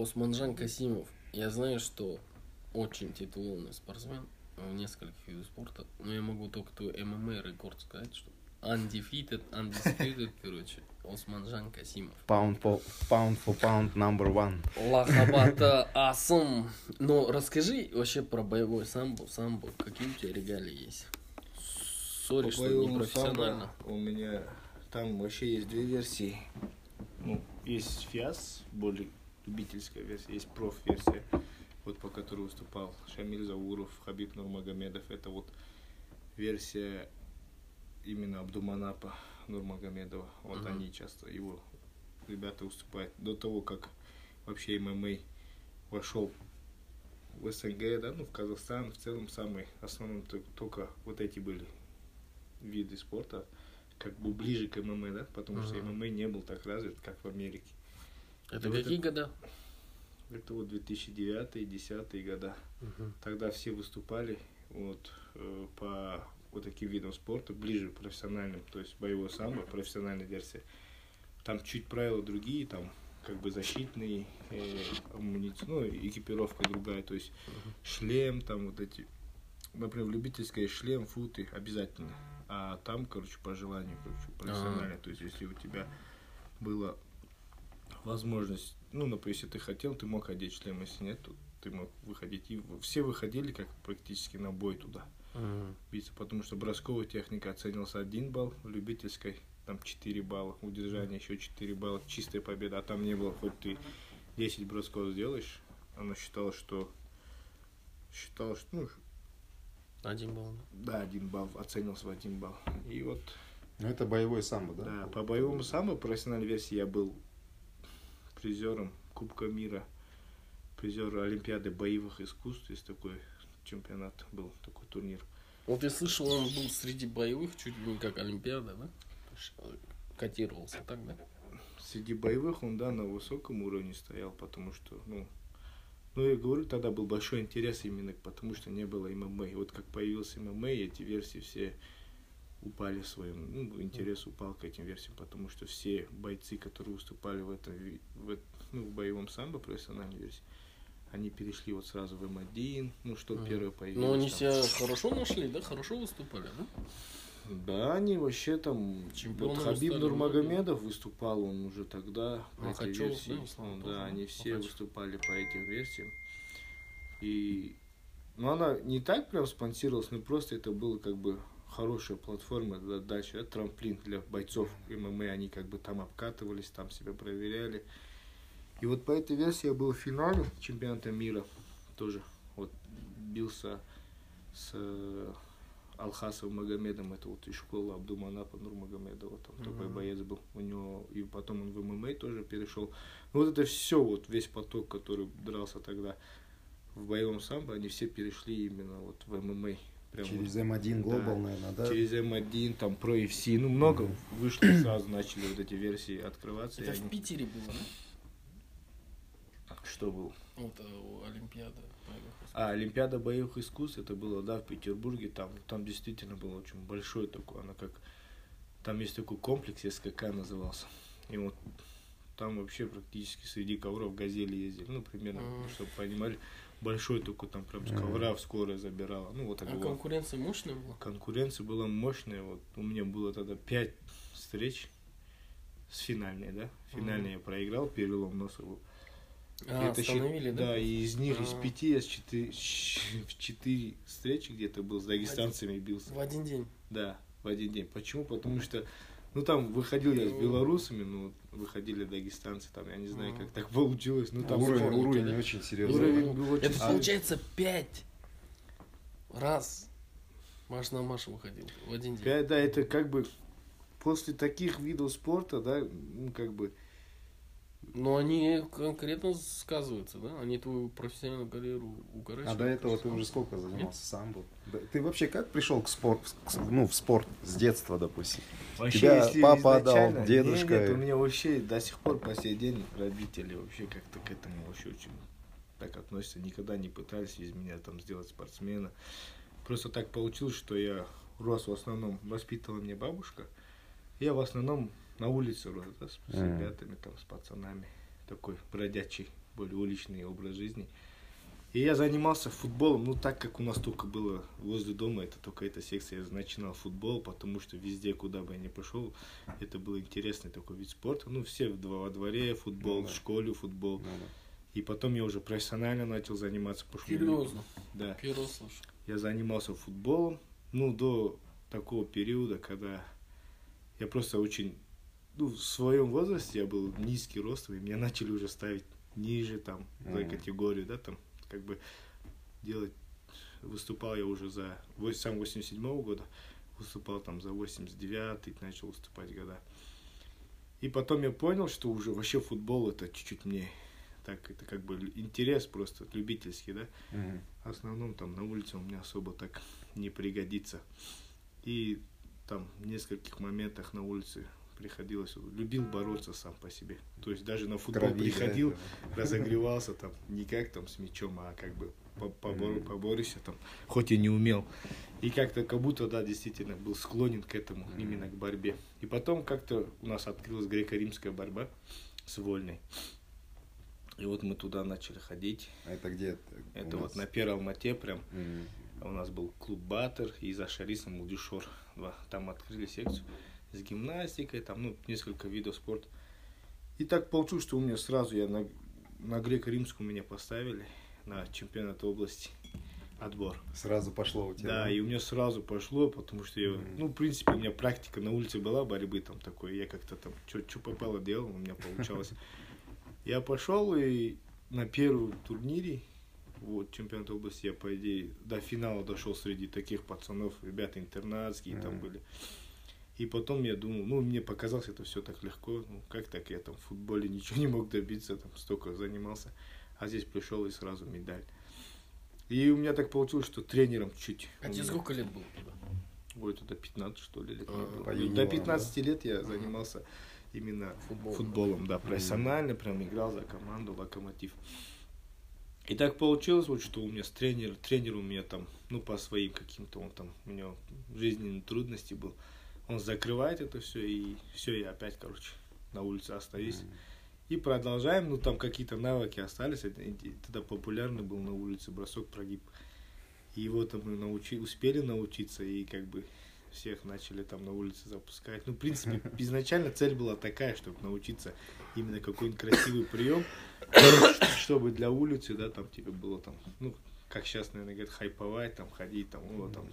Османжан Касимов. Я знаю, что очень титулованный спортсмен в нескольких видах спорта, но я могу только твой ММА рекорд сказать, что undefeated, undisputed, короче, Османжан Касимов. Pound for pound, for pound number one. Лахабата Асум. Но расскажи вообще про боевой самбо, самбо, какие у тебя регалии есть? Sorry, что не профессионально. самбо у меня там вообще есть две версии. Ну, есть ФИАС, более любительская версия, есть проф-версия, вот по которой выступал Шамиль Зауров, Хабиб Нурмагомедов. Это вот версия именно Абдуманапа Нурмагомедова. Вот Мгм. они часто, его ребята выступают. До того, как вообще ММА вошел в СНГ, да, ну, в Казахстан, в целом самый основном то- только вот эти были виды спорта, как бы ближе к ММА, да, потому что Мгм. ММА не был так развит, как в Америке. Это вот какие это- года? Это вот 2009-2010 года. Тогда все выступали вот э, по вот таким видам спорта, ближе к профессиональным, то есть боевой самбо, профессиональная версия. Там чуть правила другие, там как бы защитные, э, амуниц- ну, экипировка другая, то есть шлем, там вот эти, например, в любительской шлем, футы обязательно, а там, короче, по желанию, короче, профессионально, то есть если у тебя была возможность, ну, например, если ты хотел, ты мог одеть шлем, если нет, то ты мог выходить. И все выходили как практически на бой туда Мгм. биться, потому что бросковая техника оценился один балл, в любительской там 4 балла, удержание еще 4 балла, чистая победа, а там не было, хоть ты 10 бросков сделаешь, оно считало, что считало, что, ну, Один да? да, один балл, оценился в один балл. И вот, Ну, это боевой самбо, да? да, по боевому самбо профессиональной версии я был призером Кубка мира, призер Олимпиады боевых искусств, есть такой чемпионат был, такой турнир. Вот я слышал, он был среди боевых, чуть ли не как Олимпиада, да? Котировался так, да? Среди боевых он, да, на высоком уровне стоял, потому что, ну, ну, я говорю, тогда был большой интерес именно, потому что не было ММА. И вот как появился ММА, эти версии все упали своим, ну, интерес упал к этим версиям, потому что все бойцы, которые выступали в этом, в, ну, в боевом самбо, профессиональной версии, они перешли вот сразу в М1, ну, что Мгм. первое появилось. Но они там. себя хорошо нашли, да? Хорошо выступали, да? Да, они вообще там... Чемпионами вот Хабиб Нурмагомедов выступал, он уже тогда по этой Махачев, версии. да, Ислам Он, тоже, да, да? они все Махачев. выступали по этим версиям. И... Ну, она не так прям спонсировалась, но просто это было как бы хорошая платформа для дальше, да, трамплин для бойцов ММА, они как бы там обкатывались, там себя проверяли. И вот по этой версии я был в финале чемпионата мира тоже. Вот бился с э, Алхасовым Магомедом, это вот из школы Абдуманапа Нурмагомедова, там такой Мгм. боец был. У него, и потом он в ММА тоже перешел. Ну, вот это все, вот весь поток, который дрался тогда в боевом самбо, они все перешли именно вот в ММА. Прям Через вот М1 Global, наверное, да? через М1, там Pro FC, ну много Мгм. вышло, сразу начали вот эти версии открываться. Это в они- Питере было, да? Что был? Вот э, у Олимпиада боевых искусств. А, Олимпиада боевых искусств, это было, да, в Петербурге, там, там действительно было очень большой такой, она как, там есть такой комплекс, СКК назывался, и вот там вообще практически среди ковров газели ездили, ну, примерно, Мгм. чтобы понимали, большой такой, там прям с ковра в скорая забирала, ну, вот так А было. конкуренция мощная была? Конкуренция была мощная, вот у меня было тогда пять встреч с финальной, да, финальной я проиграл, перелом носа был. А, Это остановили, да? Да, и из них, из А. пяти, я с четыре, в четыре встречи где-то был, с дагестанцами бился. В один день. Да, в один день. Почему? Потому что, ну там выходил я с белорусами, ну выходили дагестанцы, там, я не знаю, как так получилось, ну там уровень, уровень да? очень серьезный. уровень был очень Это получается пять раз Маш на Машу выходил в один день. Пять, да, это как бы после таких видов спорта, да, ну как бы, Но они конкретно сказываются, да? Они твою профессиональную карьеру укорачивают. А до этого ты уже сколько занимался самбо? Да, Ты вообще как пришел к спорту, ну, в спорт с детства, допустим? Тебя папа отдал, изначально- дедушка Нет, и- у меня вообще до сих пор по сей день родители вообще как-то к этому вообще очень так относятся. Никогда не пытались из меня там сделать спортсмена. Просто так получилось, что я рос в основном, воспитывала мне бабушка. Я в основном на улице да, с, Мгм. ребятами, там, с пацанами. такой бродячий, более уличный образ жизни. И я занимался футболом, ну так как у нас только было возле дома, это только эта секция, я начинал футбол, потому что везде, куда бы я ни пошел, это был интересный такой вид спорта. Ну все во дворе футбол, ну, да. в школе футбол. Ну, да. И потом я уже профессионально начал заниматься. Серьезно? Да. Первый слышу. Я занимался футболом, ну до такого периода, когда я просто очень, ну в своем возрасте я был низкий рост, и меня начали уже ставить ниже там, mm-hmm. за категорию, да, там как бы делать, выступал я уже за, сам 87 -го года, выступал там за 89 начал выступать года. И потом я понял, что уже вообще футбол это чуть-чуть мне так, это как бы интерес просто любительский, да. Mm-hmm. В основном там на улице у меня особо так не пригодится. И там в нескольких моментах на улице приходилось, любил бороться сам по себе. То есть даже на футбол Крови, приходил, да, разогревался там не как там с мячом, а как бы побор, поборися там, хоть и не умел. И как-то как будто, да, действительно был склонен к этому, именно к борьбе. И потом как-то у нас открылась греко-римская борьба с вольной. И вот мы туда начали ходить. А это где? Это вот на Первом Алмате прям. У нас был клуб Батер и за Шарисом Мулдишор. Там открыли секцию с гимнастикой, там, ну, несколько видов спорта. И так получилось, что у меня сразу, я на, на греко-римскую меня поставили на чемпионат области отбор. Сразу пошло у тебя? Да, и у меня сразу пошло, потому что я, mm. ну, в принципе, у меня практика на улице была борьбы там такой, я как-то там, что попало делал, у меня получалось. Я пошел и на первом турнире, вот, чемпионат области, я, по идее, до финала дошел среди таких пацанов, ребята интернатские там были. И потом я думал, ну, мне показалось это все так легко, ну, как так я там в футболе ничего не мог добиться, там столько занимался, а здесь пришел и сразу медаль. И у меня так получилось, что тренером чуть. А тебе сколько лет было тогда? Ой, это 15, что ли, лет а, было. До 15 да? лет я занимался именно футболом, футболом да, профессионально, прям играл за команду Локомотив. И так получилось, вот, что у меня с тренер, тренер у меня там, ну, по своим каким-то, он там, у него жизненные трудности был он закрывает это все, и все, я опять, короче, на улице остаюсь. Mm-hmm. И продолжаем, ну там какие-то навыки остались, это, тогда популярный был на улице бросок прогиб. И вот мы научи, успели научиться, и как бы всех начали там на улице запускать. Ну, в принципе, изначально цель была такая, чтобы научиться именно какой-нибудь красивый прием, чтобы для улицы, да, там тебе было там, ну, как сейчас, наверное, говорят, хайповать, там, ходить, там, ну, там,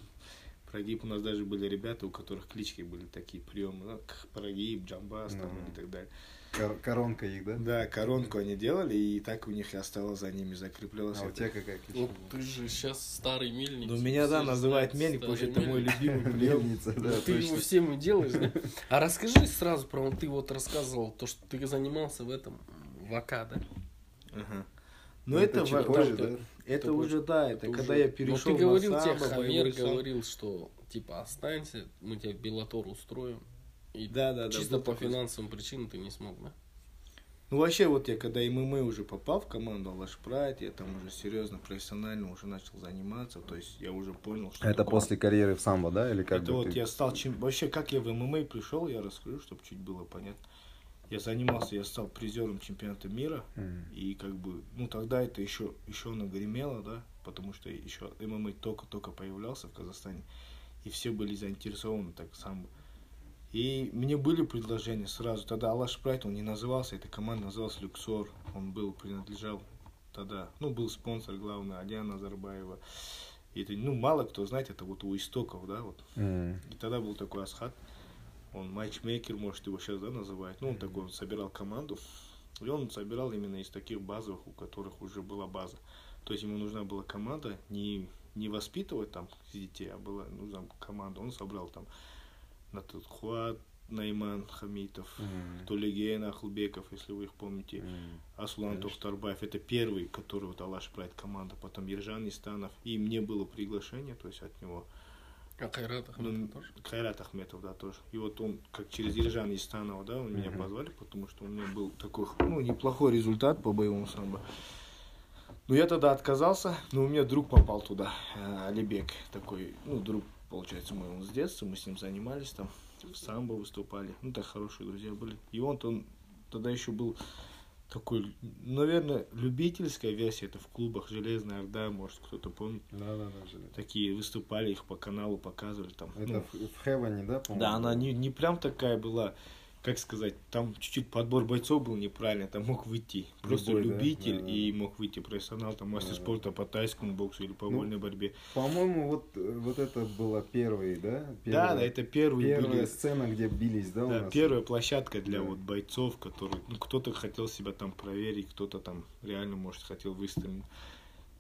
Прогиб у нас даже были ребята, у которых клички были такие приемы, ну, прогиб, джамбас там, mm-hmm. и так далее. Кор- коронка их, да? Да, коронку они делали, и так у них и осталось за ними закреплялось. А у тебя какая кличка? Ну, ты же сейчас старый мельник. Ну, меня, да, называют мельник, потому что это мой любимый прием. Мельница, да, Ты его всем и делаешь, да? А расскажи сразу про, ты вот рассказывал, то, что ты занимался в этом, в АК, да? Ага. Но ну, это, это, позже, да? Это, это уже, да, это, это когда уже... я перешел Но ты говорил, на тебе Хамер говорил, что типа останься, мы тебе билатор устроим. И да, да, чисто да, по финансовым причинам ты не смог, да? Ну вообще вот я когда ММА уже попал в команду Алаш Прайд, я там уже серьезно, профессионально уже начал заниматься, то есть я уже понял, что... Это такое... после карьеры в самбо, да, или как Это вот ты... я стал чем... Вообще как я в ММА пришел, я расскажу, чтобы чуть было понятно я занимался, я стал призером чемпионата мира, mm. и как бы, ну тогда это еще, еще нагремело, да, потому что еще ММА только-только появлялся в Казахстане, и все были заинтересованы так сам. И мне были предложения сразу, тогда Алаш Прайт, он не назывался, эта команда называлась Люксор, он был, принадлежал тогда, ну, был спонсор главный, Адиана Назарбаева, и это, ну, мало кто знает, это вот у истоков, да, вот. Mm. И тогда был такой Асхат, он матчмейкер, может, его сейчас, да, называют. Ну, он такой, он собирал команду. И он собирал именно из таких базовых, у которых уже была база. То есть ему нужна была команда, не, не воспитывать там детей, а была нужна команда. Он собрал там на тот Хуат, Найман Хамитов, mm-hmm. Тулеген Ахлбеков, если вы их помните, mm-hmm. Аслан Тохтарбаев. Это первый, который вот Алаш брать команда. Потом Ержан Истанов. И мне было приглашение, то есть от него. А Кайрат Ахметов ну, тоже? Кайрат Ахметов, да, тоже. И вот он, как через Ержан Истанова, да, он меня позвали, потому что у меня был такой, ну, неплохой результат по боевому самбо. Ну, я тогда отказался, но у меня друг попал туда, э, Алибек, такой, ну, друг, получается, мой, он с детства, мы с ним занимались там, в самбо выступали, ну, так хорошие друзья были. И вот он тогда еще был такой, наверное, любительская версия, это в клубах Железная Орда, может кто-то помнит. Да, да, да. Железная. Такие выступали, их по каналу показывали там. Это ну, в, в Хеване, да, по-моему? Да, она не, не прям такая была, как сказать, там чуть-чуть подбор бойцов был неправильный, там мог выйти просто Любой, да? любитель Да, да. и мог выйти профессионал, там мастер Да, да. спорта по тайскому боксу или по Ну, вольной борьбе. По-моему, вот, э, вот это было первый, да? Да, Первая- да, это первые Первая были сцена, где бились, да, у Да, нас? первая площадка для Да. вот бойцов, которые, ну, кто-то хотел себя там проверить, кто-то там реально, может, хотел выстрелить.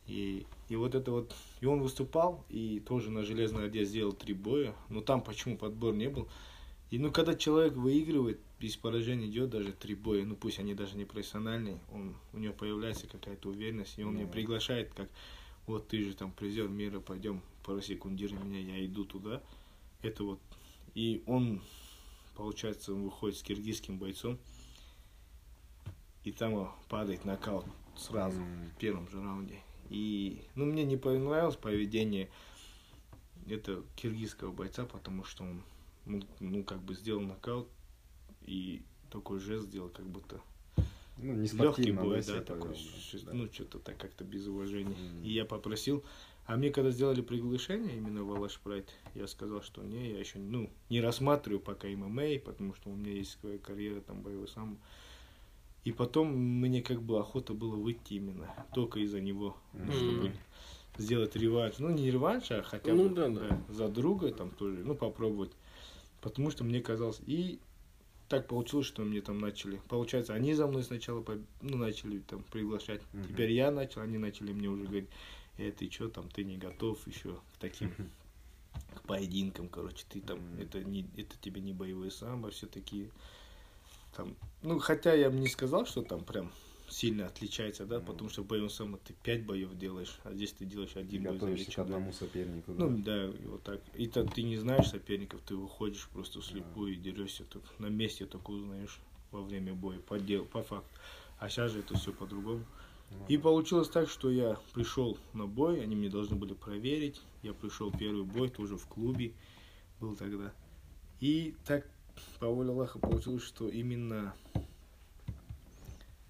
И, и вот это вот, и он выступал, и тоже на Железной Орде сделал три боя, но там почему подбор не был. И ну, когда человек выигрывает, без поражения идет даже три боя, ну, пусть они даже не профессиональные, он, у него появляется какая-то уверенность, и он меня приглашает, как, вот ты же там призер мира, пойдем, просекундируй меня, я иду туда. Это вот, и он получается, он выходит с киргизским бойцом, и там падает нокаут сразу, в первом же раунде. И, ну, мне не понравилось поведение этого киргизского бойца, потому что он, ну, ну, как бы сделал нокаут и такой жест сделал, как будто Ну, не легкий бой, да, да, такой, повел, да. ну, что-то так как-то без уважения. М. И я попросил, а мне когда сделали приглашение именно в Алаш Прайд, я сказал, что не, я еще, ну, не рассматриваю пока ММА, потому что у меня есть своя карьера, там, боевой сам. И потом мне как бы охота было выйти именно, только из-за него, ну, Мгм. чтобы сделать реванш. Ну, не реванш, а хотя Ну бы да, да. за друга там тоже, ну, попробовать. Потому что мне казалось, и так получилось, что мне там начали. Получается, они за мной сначала ну, начали там приглашать. Мгм. Теперь я начал, они начали мне уже говорить, э, ты что там, ты не готов еще к таким к поединкам, короче, ты там, Мгм. это не, это тебе не боевые самбо, все такие. Там, ну, хотя я бы не сказал, что там прям сильно отличается, да, Мгм. потому что в боевом самбо ты пять боев делаешь, а здесь ты делаешь один бой за Готовишься к вечер, да. одному сопернику. да. Ну да, и вот так. И то ты не знаешь соперников, ты выходишь просто вслепую и дерешься. Тут на месте только узнаешь во время боя, по, дел, по факту. А сейчас же это все по-другому. Ну, И получилось так, что я пришел на бой, они мне должны были проверить. Я пришел первый бой, тоже в клубе был тогда. И так по воле Аллаха получилось, что именно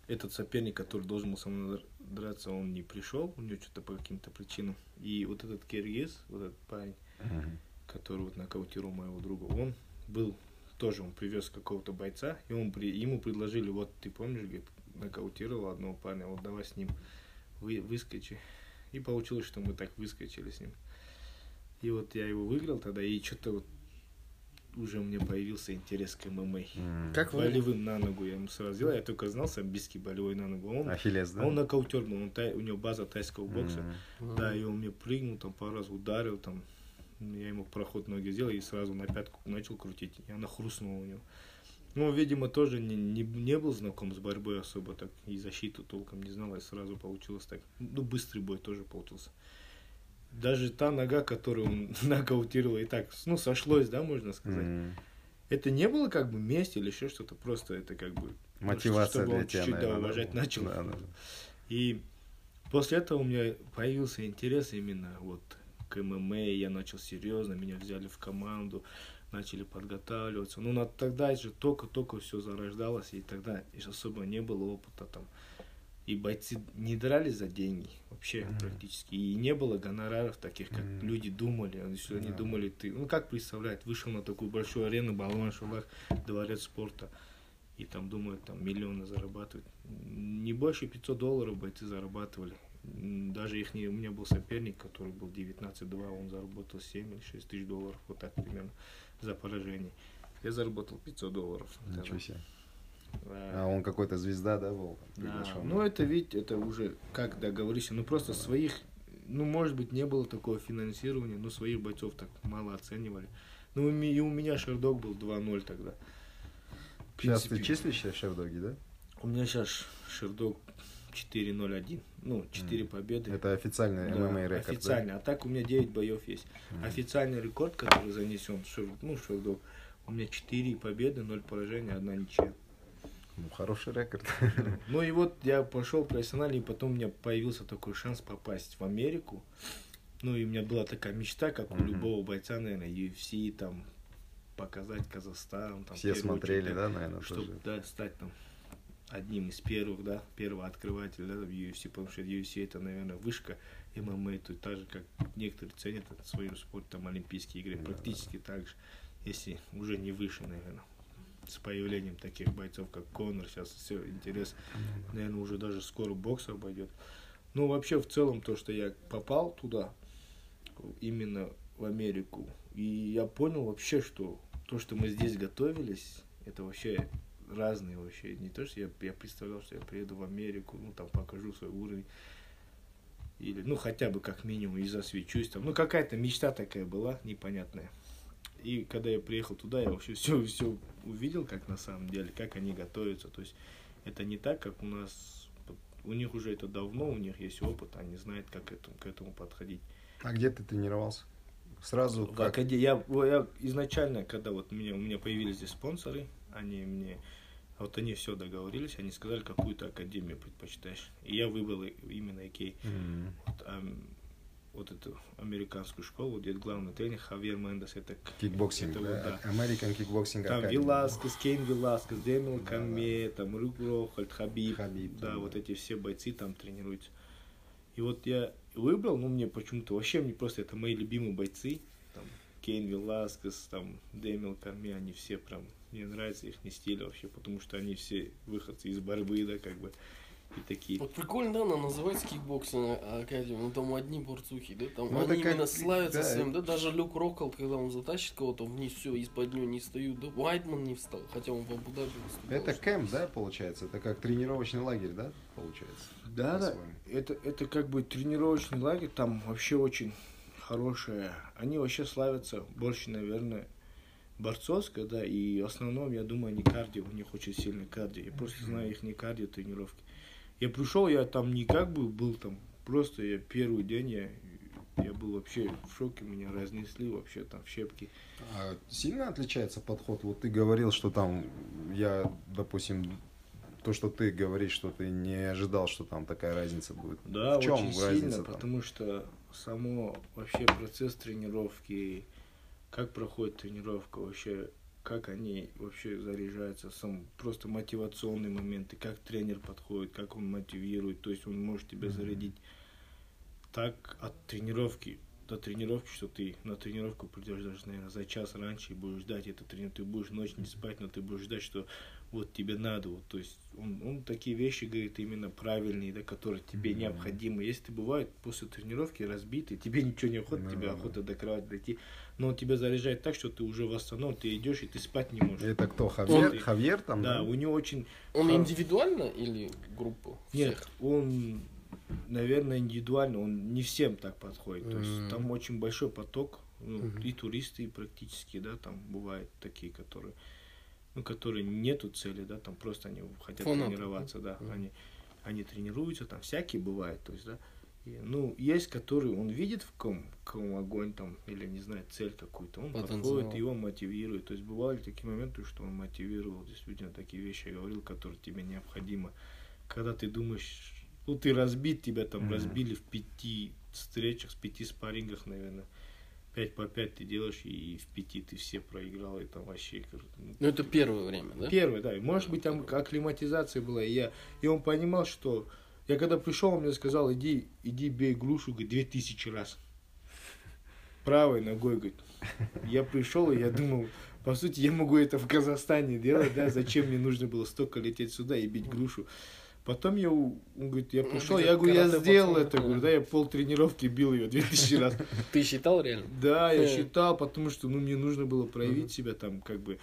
этот соперник, который должен был со мной драться, он не пришел, у него что-то по каким-то причинам. И вот этот киргиз, вот этот парень, Мгм. который вот нокаутировал моего друга, он был тоже, он привез какого-то бойца, и он при, ему предложили, вот ты помнишь, говорит, нокаутировал одного парня, вот давай с ним вы, выскочи. И получилось, что мы так выскочили с ним. И вот я его выиграл тогда, и что-то вот уже у меня появился интерес к ММА. М. Как вы? Болевым на ногу я ему сразу сделал, я только знал самбийский болевой на ногу. Он, Ахиллес, да? он нокаутер был, он тай- у него база тайского бокса. М. Да, и он мне прыгнул, там пару раз ударил, там я ему проход ноги сделал и сразу на пятку начал крутить, и она хрустнула у него. Ну, видимо, тоже не, не, не был знаком с борьбой особо так, и защиту толком не знал, и сразу получилось так. Ну, быстрый бой тоже получился. Даже та нога, которую он нокаутировал, и так, ну, сошлось, да, можно сказать. М. Это не было как бы месть или еще что-то, просто это как бы... ну, Мотивация чтобы для он тебя, чуть-чуть, да, наверное, уважать была. начал. Да, да, да. И после этого у меня появился интерес именно вот к ММА, я начал серьезно, меня взяли в команду, начали подготавливаться. Ну, на, тогда же только-только все зарождалось, и тогда еще особо не было опыта там. И бойцы не дрались за деньги вообще Мгм. практически. И не было гонораров таких, как Мгм. люди думали. Если они Да. думали, ты, ну как представлять, вышел на такую большую арену, Балуан Шулах, дворец спорта, и там думают, там миллионы зарабатывать. Не больше 500 долларов бойцы зарабатывали. Даже их не, у меня был соперник, который был 19-2, он заработал 7 или 6 тысяч долларов, вот так примерно, за поражение. Я заработал 500 долларов. Ничего себе. Да. А он какой-то звезда, да, был? Да, ну это ведь, это уже, как договоришься, ну просто своих, ну может быть не было такого финансирования, но своих бойцов так мало оценивали. Ну и у меня Шердок был 2-0 тогда. Сейчас ты числишься в Шердоге, да? У меня сейчас Шердок 4-0-1, ну 4 Мгм. победы. Это официальный Да, ММА рекорд, официально. А так у меня 9 боев есть. Мгм. Официальный рекорд, который занесен, ну Шердок, у меня 4 победы, 0 поражений, одна ничья. Ну, хороший рекорд. Ну и вот я пошел профессионально, и потом у меня появился такой шанс попасть в Америку. Ну и у меня была такая мечта, как у любого бойца, наверное, UFC, там, показать Казахстан. Там, Все смотрели, очередь, да, наверное, Чтобы, тоже. да, стать там одним из первых, да, первого открывателя да, в UFC, потому что UFC это, наверное, вышка ММА, тут так же, как некоторые ценят это своим спорт, там, Олимпийские игры, практически так же, если уже не выше, наверное. С появлением таких бойцов, как Конор, сейчас все интерес, наверное, уже даже скоро бокс обойдет. Ну, вообще, в целом, то, что я попал туда, именно в Америку, и я понял вообще, что то, что мы здесь готовились, это вообще разные вообще. Не то, что я, я представлял, что я приеду в Америку, ну, там, покажу свой уровень. Или, ну, хотя бы как минимум и засвечусь там. Ну, какая-то мечта такая была непонятная. И когда я приехал туда, я вообще все, все увидел, как на самом деле, как они готовятся. То есть это не так, как у нас. У них уже это давно, у них есть опыт, они знают, как этому, к этому подходить. А где ты тренировался? Сразу в как? Акаде... я, я изначально, когда вот у меня, у меня появились здесь спонсоры, они мне вот они все договорились, они сказали, какую-то академию предпочитаешь. И я выбрал именно AKA. Mm-hmm. Вот, эм, вот эту американскую школу, где главный тренер Хавьер Мендес, это кикбоксинг, это, да. American Kickboxing Там Academy. Веласкес, Кейн Веласкес, Дэниел да, Кормье, да. там Люк Рокхолд, Хабиб, Хабиб да, да, вот эти все бойцы там тренируются. И вот я выбрал, ну мне почему-то вообще мне просто это мои любимые бойцы, там Кейн Веласкес, там Дэниел Кормье, они все прям мне нравится их не стиль вообще, потому что они все выходцы из борьбы, да, как бы. И такие. Вот прикольно, да, она называется кикбоксинг академия, ну там одни борцухи, да, там ну, они именно как... славятся да. своим, да, даже Люк Рокхолд, когда он затащит кого-то вниз, все, из-под него не встают, да, Уайтман не встал, хотя он в Абу-Даби Это кэмп, да, получается, это как тренировочный лагерь, да, получается? Да, да, это, это как бы тренировочный лагерь, там вообще очень хорошая, они вообще славятся больше, наверное, борцовская, да, и в основном, я думаю, они кардио, у них очень сильный кардио. Я просто знаю их не кардио тренировки. Я пришел, я там не как бы был там, просто я первый день, я, я был вообще в шоке, меня разнесли вообще там в щепки. А сильно отличается подход? Вот ты говорил, что там, я, допустим, то, что ты говоришь, что ты не ожидал, что там такая разница будет. Да, в чем очень разница сильно, там? потому что само вообще процесс тренировки, как проходит тренировка вообще, как они вообще заряжаются, сам просто мотивационные моменты, как тренер подходит, как он мотивирует, то есть он может тебя зарядить так от тренировки до тренировки, что ты на тренировку придешь даже, наверное, за час раньше и будешь ждать. Эту тренировку, ты будешь ночь не спать, но ты будешь ждать, что вот тебе надо, вот, то есть он, он такие вещи говорит именно правильные, да, которые тебе mm-hmm. необходимы. Если ты бывает после тренировки разбитый, тебе ничего не охота, mm-hmm. тебе охота до кровати дойти, но он тебя заряжает так, что ты уже восстановлен, ты идешь и ты спать не можешь. Это кто, Хавьер? Он, Хавьер там? Да, да, у него очень... Он индивидуально или группу? Нет, он наверное, индивидуально, он не всем так подходит. Mm-hmm. То есть там очень большой поток, ну, mm-hmm. и туристы и практически, да, там бывают такие, которые, ну, которые нету цели, да, там просто они хотят Фанаты. тренироваться, да, mm-hmm. они, они тренируются, там всякие бывают, то есть, да. И, ну, есть, который он видит в ком, в ком огонь там, или, не знаю, цель какую-то, он Потенциал. подходит, его мотивирует. То есть бывали такие моменты, что он мотивировал действительно такие вещи, говорил, которые тебе необходимо. Когда ты думаешь, ну, ты разбит, тебя там mm-hmm. разбили в пяти встречах, с пяти спаррингах, наверное. Пять по пять ты делаешь, и в пяти ты все проиграл, и там вообще... Ну, ну это первое время, да? Первое, да. И, может быть, там акклиматизация была, и, я, и он понимал, что... Я когда пришел, он мне сказал, иди, иди бей грушу, говорит, две тысячи раз. Правой ногой, говорит. Я пришел, и я думал, по сути, я могу это в Казахстане делать, да, зачем мне нужно было столько лететь сюда и бить грушу. Потом я, он говорит, я пришел, я говорю, я сделал это, говорю, да, я пол тренировки бил ее 2000 раз. Ты считал реально? Да, я считал, потому что, ну, мне нужно было проявить себя там, как бы,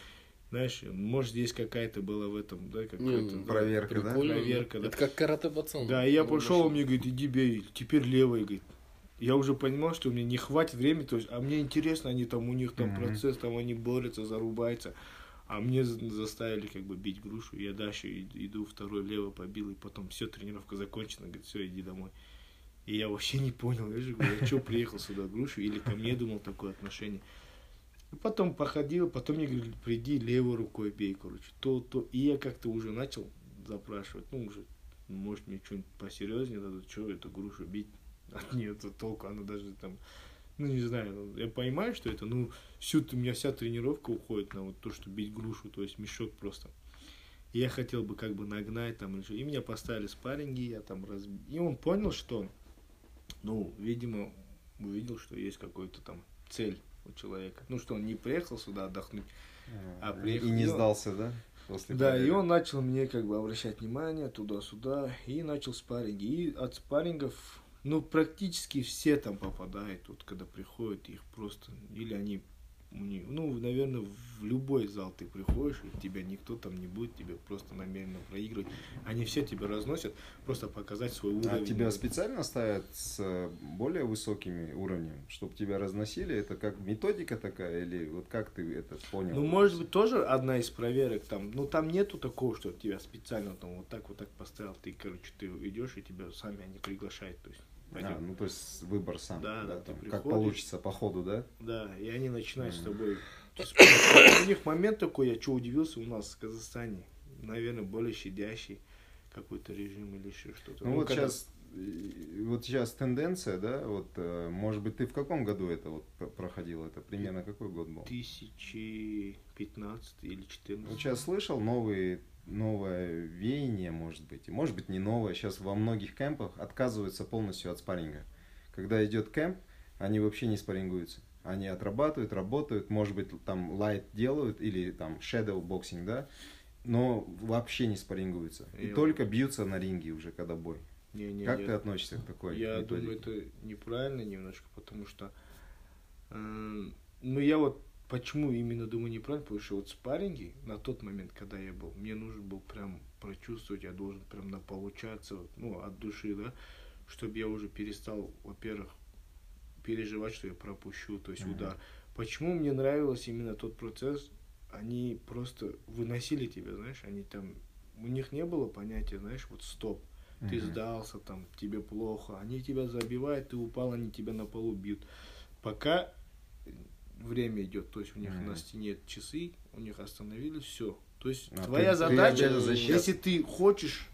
знаешь, может, здесь какая-то была в этом, да, какая-то... Проверка, да? Проверка, да. Это как карате пацан. Да, и я пошел, он мне говорит, иди бей, теперь левой, говорит. Я уже понимал, что мне не хватит времени, то есть, а мне интересно, они там, у них там процесс, там они борются, зарубаются. А мне заставили как бы бить грушу. Я дальше иду, второй лево побил, и потом все, тренировка закончена, говорит, все, иди домой. И я вообще не понял, я же говорю, я что приехал сюда грушу, или ко мне думал такое отношение. И потом походил, потом мне говорили, приди левой рукой бей, короче, то, то. И я как-то уже начал запрашивать, ну уже, может мне что-нибудь посерьезнее дадут, что эту грушу бить, от нее толку, она даже там ну, не знаю, ну, я понимаю, что это, ну, всю, у меня вся тренировка уходит на вот то, что бить грушу, то есть мешок просто. я хотел бы как бы нагнать там, или что. и меня поставили спарринги, я там раз... И он понял, что, ну, видимо, увидел, что есть какой-то там цель у человека. Ну, что он не приехал сюда отдохнуть, а приехал... И не и сдался, да? После Да, и победы? он начал мне как бы обращать внимание туда-сюда, и начал спарринги. И от спаррингов, ну, практически все там попадают, вот когда приходят, их просто, или они, ну, наверное, в любой зал ты приходишь, и тебя никто там не будет, тебе просто намеренно проигрывать. Они все тебя разносят, просто показать свой уровень. А тебя специально ставят с э, более высокими уровнями, чтобы тебя разносили? Это как методика такая или вот как ты это понял? Ну, может быть, тоже одна из проверок там. Ну, там нету такого, что тебя специально там вот так вот так поставил. Ты, короче, ты идешь, и тебя сами они приглашают. То есть, А, пойдем. ну то есть выбор сам. Да, да, там, как приходишь. получится по ходу, да? Да, и они начинают с Мгм. тобой. То есть, У них момент такой, я что удивился, у нас в Казахстане, наверное, более щадящий какой-то режим или еще что-то. Ну, вот когда- сейчас вот сейчас тенденция, да, вот, э, может быть, ты в каком году это вот проходил? Это примерно какой год был? 2015 или 14. Вот сейчас слышал новые, новое веяние, может быть, и может быть не новое. Сейчас во многих кемпах отказываются полностью от спарринга. Когда идет кемп, они вообще не спаррингуются. Они отрабатывают, работают, может быть, там лайт делают или там shadow боксинг, да, но вообще не спаррингуются. И Я- только бьются на ринге уже, когда бой. Не, не, как я- ты относишься к такой Я методике? думаю, это неправильно немножко, потому что, эм, ну я вот почему именно думаю неправильно, потому что вот спарринги на тот момент, когда я был, мне нужно был прям прочувствовать, я должен прям наполучаться, ну от души, да, чтобы я уже перестал, во-первых, переживать, что я пропущу, то есть Мгм. удар. Почему мне нравился именно тот процесс? Они просто выносили тебя, знаешь, они там, у них не было понятия, знаешь, вот стоп, ты Мгм. сдался, там, тебе плохо, они тебя забивают, ты упал, они тебя на полу бьют. Пока время идет, то есть у них Мгм. на стене часы, у них остановили, все. То есть А твоя ты- ты задача, защищаться. если ты хочешь,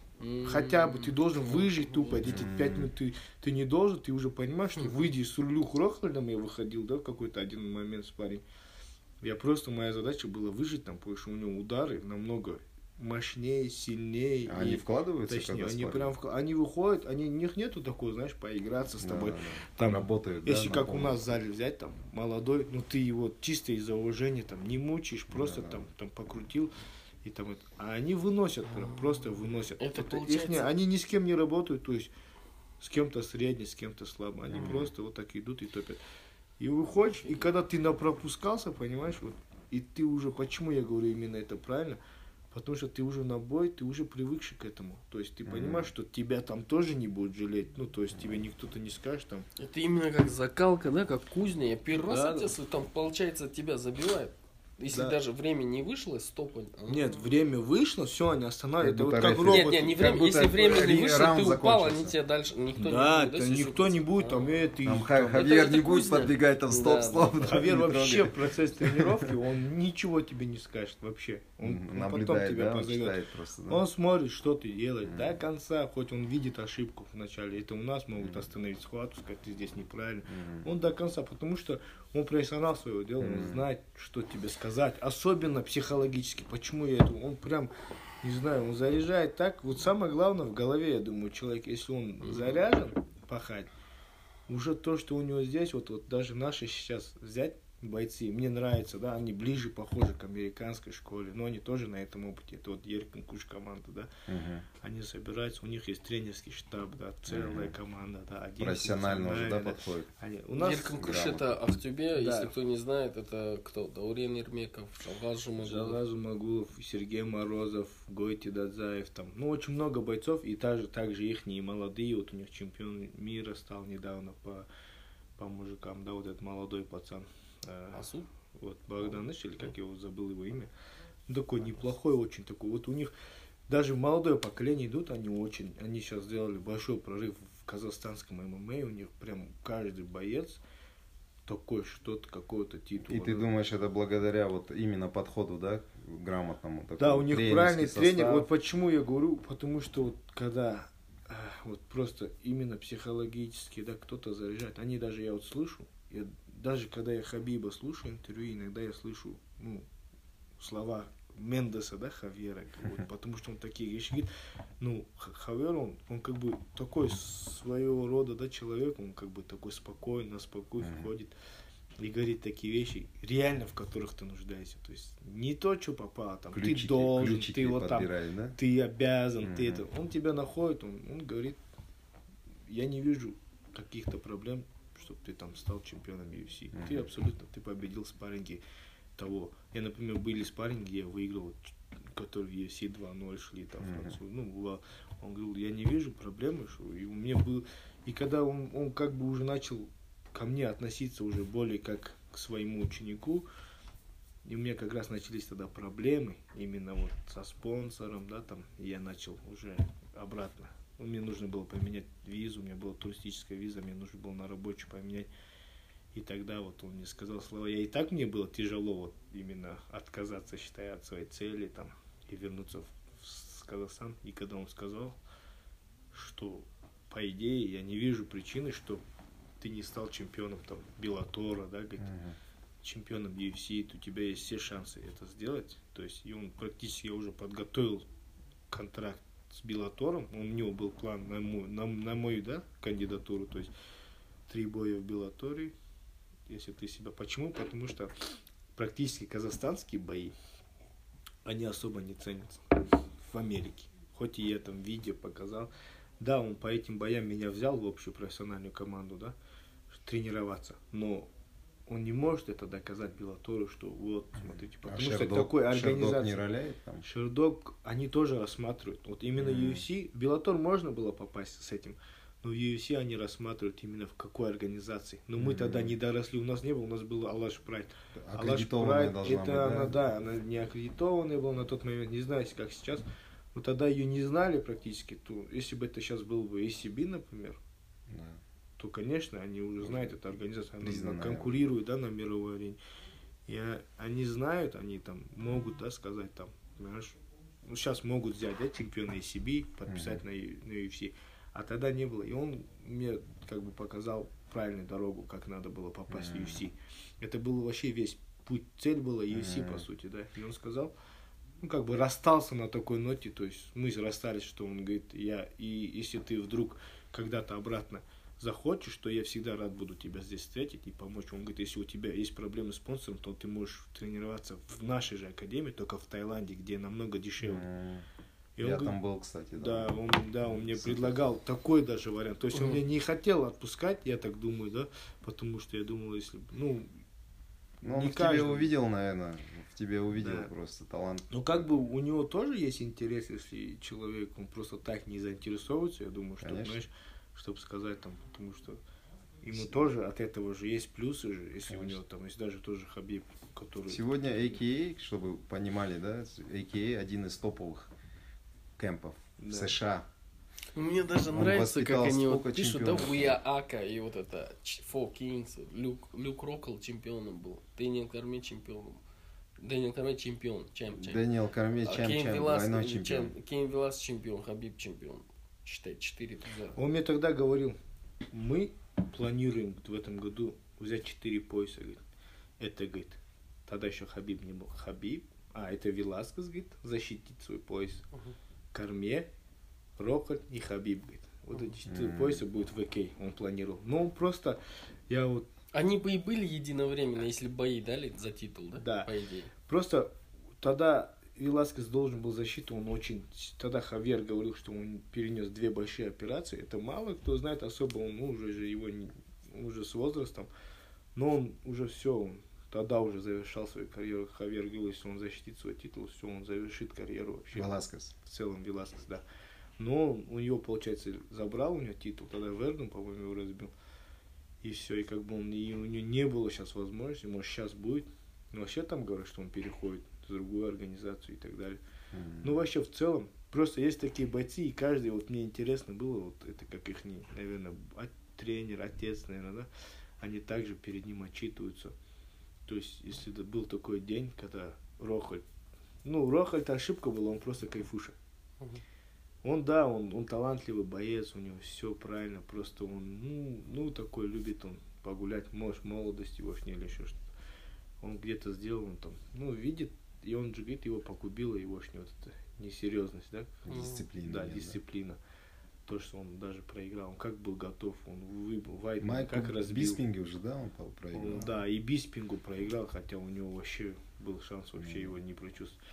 хотя бы ты должен выжить тупо, эти Мгм. пять минут ты, ты не должен, ты уже понимаешь, что выйди с Рулю Рохальдом я выходил, да, в какой-то один момент с парень. Я просто, моя задача была выжить там, потому что у него удары намного мощнее, сильнее. А Они и- вкладываются, Точнее, когда они спарринг? прям, они выходят, они, у них нету такого, знаешь, поиграться с Да, тобой. да, да. Там, работают. да, Если на как у полном. нас в зале взять, там, молодой, ну ты его чисто из-за уважения там не мучаешь, просто Да, да. там, там покрутил. И там это. А они выносят, прям, просто выносят. Это их получается- не- они ни с кем не работают, то есть с кем-то средний, с кем-то слабо. Они Мгм. просто вот так идут и топят. И выходишь, и когда ты напропускался, понимаешь, вот, и ты уже, почему я говорю именно это правильно, потому что ты уже на бой, ты уже привыкший к этому. То есть ты понимаешь, что тебя там тоже не будут жалеть, ну, то есть тебе никто-то не скажет там, Это именно как закалка, да, как кузня. Я первый раз Да, отец, и там, получается, тебя забивают. Если Да. даже время не вышло, стопать. Нет, время вышло, все, они останавливают. Как Это вот как рефери. Нет, робот. нет, не как время. будто Если время не вышло, ты упал, они тебя дальше никто да, не будет. да, никто не будет, там, А. э, ты... Там там- Ха- Хавьер это не будет кузня. подбегать там стоп, Да, стоп. Хавьер вообще трогай. процесс тренировки, он ничего тебе не скажет вообще. Он, потом тебя позовет. читает просто. да. Он смотрит, что ты делаешь до конца, хоть он видит ошибку вначале. Это у нас могут остановить схватку, сказать, ты здесь неправильно. Он до конца, потому что он профессионал своего дела, он знает, что тебе сказать. Особенно психологически. Почему я это? Он прям, не знаю, он заряжает так. Вот самое главное в голове, я думаю, человек, если он заряжен пахать, уже то, что у него здесь, вот, вот даже наши сейчас взять бойцы, мне нравится, да, они ближе похожи к американской школе, но они тоже на этом опыте. Это вот Еркин Куш команда, да, Мгм. они собираются, у них есть тренерский штаб, да, целая Мгм. команда, да, один Профессионально уже, да, функциональный, подходит. Они- у нас Еркин Куш это Ахтюбе, Да. если кто не знает, это кто? Даурен Ермеков, Шалгаз Жумагулов. Жалазу Магулов, Сергей Морозов, Гойти Дадзаев, там, ну, очень много бойцов, и также, также их молодые, вот у них чемпион мира стал недавно по, по мужикам, да, вот этот молодой пацан, э, Асу? вот Богданыч, или как его забыл его имя, Ну, такой неплохой очень такой, вот у них даже молодое поколение идут, они очень, они сейчас сделали большой прорыв в казахстанском ММА, у них прям каждый боец такой что-то, какого-то титула. И ты да. думаешь, это благодаря вот именно подходу, да, грамотному? Да, такому, у них правильный тренер. состав? Вот почему я говорю, потому что вот когда э, вот просто именно психологически, да, кто-то заряжает. Они даже, я вот слышу, я, даже когда я Хабиба слушаю интервью, иногда я слышу, ну, слова Мендеса, да, Хавьера, вот, потому что он такие вещи говорит. Ну, Хавьер, он, он как бы такой своего рода, да, человек, он как бы такой спокойно, спокойно mm-hmm. ходит и говорит такие вещи, реально в которых ты нуждаешься. То есть не то, что попало, там, ключики, ты должен, ты вот там, да? ты обязан, mm-hmm. ты это. Он тебя находит, он, он говорит, я не вижу каких-то проблем, чтобы ты там стал чемпионом UFC. Mm-hmm. Ты абсолютно, ты победил спарринги того. Я, например, были спарринги, я выиграл, которые в UFC 2-0 шли там mm-hmm. француз. Ну, он говорил, я не вижу проблемы, что и у меня был... И когда он, он как бы уже начал ко мне относиться уже более как к своему ученику, и у меня как раз начались тогда проблемы именно вот со спонсором, да, там, и я начал уже обратно. Мне нужно было поменять визу, у меня была туристическая виза, мне нужно было на рабочую поменять. И тогда вот он мне сказал слова, я и так мне было тяжело вот именно отказаться, считая от своей цели там и вернуться в, в Казахстан. И когда он сказал, что по идее я не вижу причины, что ты не стал чемпионом там Белатора, да, говорит, uh-huh. чемпионом UFC, то у тебя есть все шансы это сделать. То есть, и он практически уже подготовил контракт с Белатором, у него был план на мою, на, на мою да, кандидатуру, то есть три боя в Белаторе, если ты себя... Почему? Потому что практически казахстанские бои, они особо не ценятся в Америке. Хоть и я там видео показал. Да, он по этим боям меня взял в общую профессиональную команду, да, тренироваться. Но он не может это доказать Белатору, что вот, смотрите, а потому а что Шердок, такой организация. Шердок не роляет там? Шердок, они тоже рассматривают. Вот именно mm. UFC, Белатор можно было попасть с этим, но в UFC они рассматривают именно в какой организации. Но мы mm. тогда не доросли, у нас не было, у нас был Алаш Прайд. Алаш Прайд, это быть, да? она, да, она не аккредитованная была на тот момент, не знаю, как сейчас. Но тогда ее не знали практически. То, если бы это сейчас был бы ACB, например, да то, конечно, они уже знают эту организацию, она Признанная. конкурирует, да, на мировой арене. И они знают, они там могут, да, сказать там, знаешь, ну, сейчас могут взять, да, чемпиона ECB, подписать mm-hmm. на, на UFC, а тогда не было. И он мне как бы показал правильную дорогу, как надо было попасть mm-hmm. в UFC. Это был вообще весь путь, цель была UFC, mm-hmm. по сути, да. И он сказал, ну, как бы расстался на такой ноте, то есть мы расстались, что он говорит, я, и если ты вдруг когда-то обратно захочешь, то я всегда рад буду тебя здесь встретить и помочь. Он говорит, если у тебя есть проблемы с спонсором, то ты можешь тренироваться в нашей же академии, только в Таиланде, где намного дешевле. И я он, там был, кстати, да. Да, он, да, он мне предлагал такой даже вариант. То есть он меня не хотел отпускать, я так думаю, да, потому что я думал, если, ну, ну, он не в каждый... тебе увидел, наверное, в тебе увидел да. просто талант. Ну, как бы у него тоже есть интерес, если человек, он просто так не заинтересовывается, я думаю, что, Конечно. знаешь, чтобы сказать там, потому что ему тоже от этого же есть плюсы же, если Конечно. у него там есть даже тоже Хабиб, который... Сегодня AKA, чтобы понимали, да, AKA один из топовых кемпов да. в США. Мне даже Он нравится, как они вот пишут, да, We are AKA и вот это Four Kings, Люк, Люк Рокхолд чемпионом был, Дэниел Кормье чемпионом. Дэниел Кормье чемпион, champ, champ. Дэниел Кормье champ, champ, двойной чемпион. Кейн Веласкес чемпион, Хабиб чемпион считай, 4 туза. Он мне тогда говорил, мы планируем в этом году взять 4 пояса, говорит. Это, говорит, тогда еще Хабиб не был. Хабиб, а это Веласкес, говорит, защитить свой пояс. Угу. Корме, Рокот и Хабиб, говорит. Вот эти четыре mm. пояса будут в ЭК, он планировал. Но он просто, я вот... Они бы и были единовременно, если бои дали за титул, да? Да. По идее. Просто тогда Веласкес должен был защиту, он очень... Тогда Хавьер говорил, что он перенес две большие операции. Это мало кто знает, особо он ну, уже же его не, уже с возрастом. Но он уже все, он тогда уже завершал свою карьеру. Хавьер говорил, если он защитит свой титул, все, он завершит карьеру вообще. Веласкес. В целом Веласкес, да. Но у него, получается, забрал у него титул, тогда Верден, по-моему, его разбил. И все, и как бы он, и у него не было сейчас возможности, может сейчас будет. Но вообще там говорят, что он переходит в другую организацию и так далее. Mm-hmm. Ну, вообще, в целом, просто есть такие бойцы, и каждый, вот мне интересно было, вот это как их, наверное, тренер, отец, наверное, да, они также перед ним отчитываются. То есть, если это был такой день, когда Рохаль, ну, Рохаль-то ошибка была, он просто кайфуша. Mm-hmm. Он, да, он, он талантливый боец, у него все правильно, просто он, ну, ну, такой любит он погулять, может, молодость его или еще что-то. Он где-то сделал, он там, ну, видит и он же, говорит, его погубила его ж вот эта несерьезность, да? Дисциплина. Да, нет, дисциплина. То, что он даже проиграл, он как был готов, он выбыл, Вайт Майку как разбил. Биспинге уже, да, он проиграл? Он, да, и Биспингу проиграл, хотя у него вообще был шанс вообще Мгм. его не прочувствовать.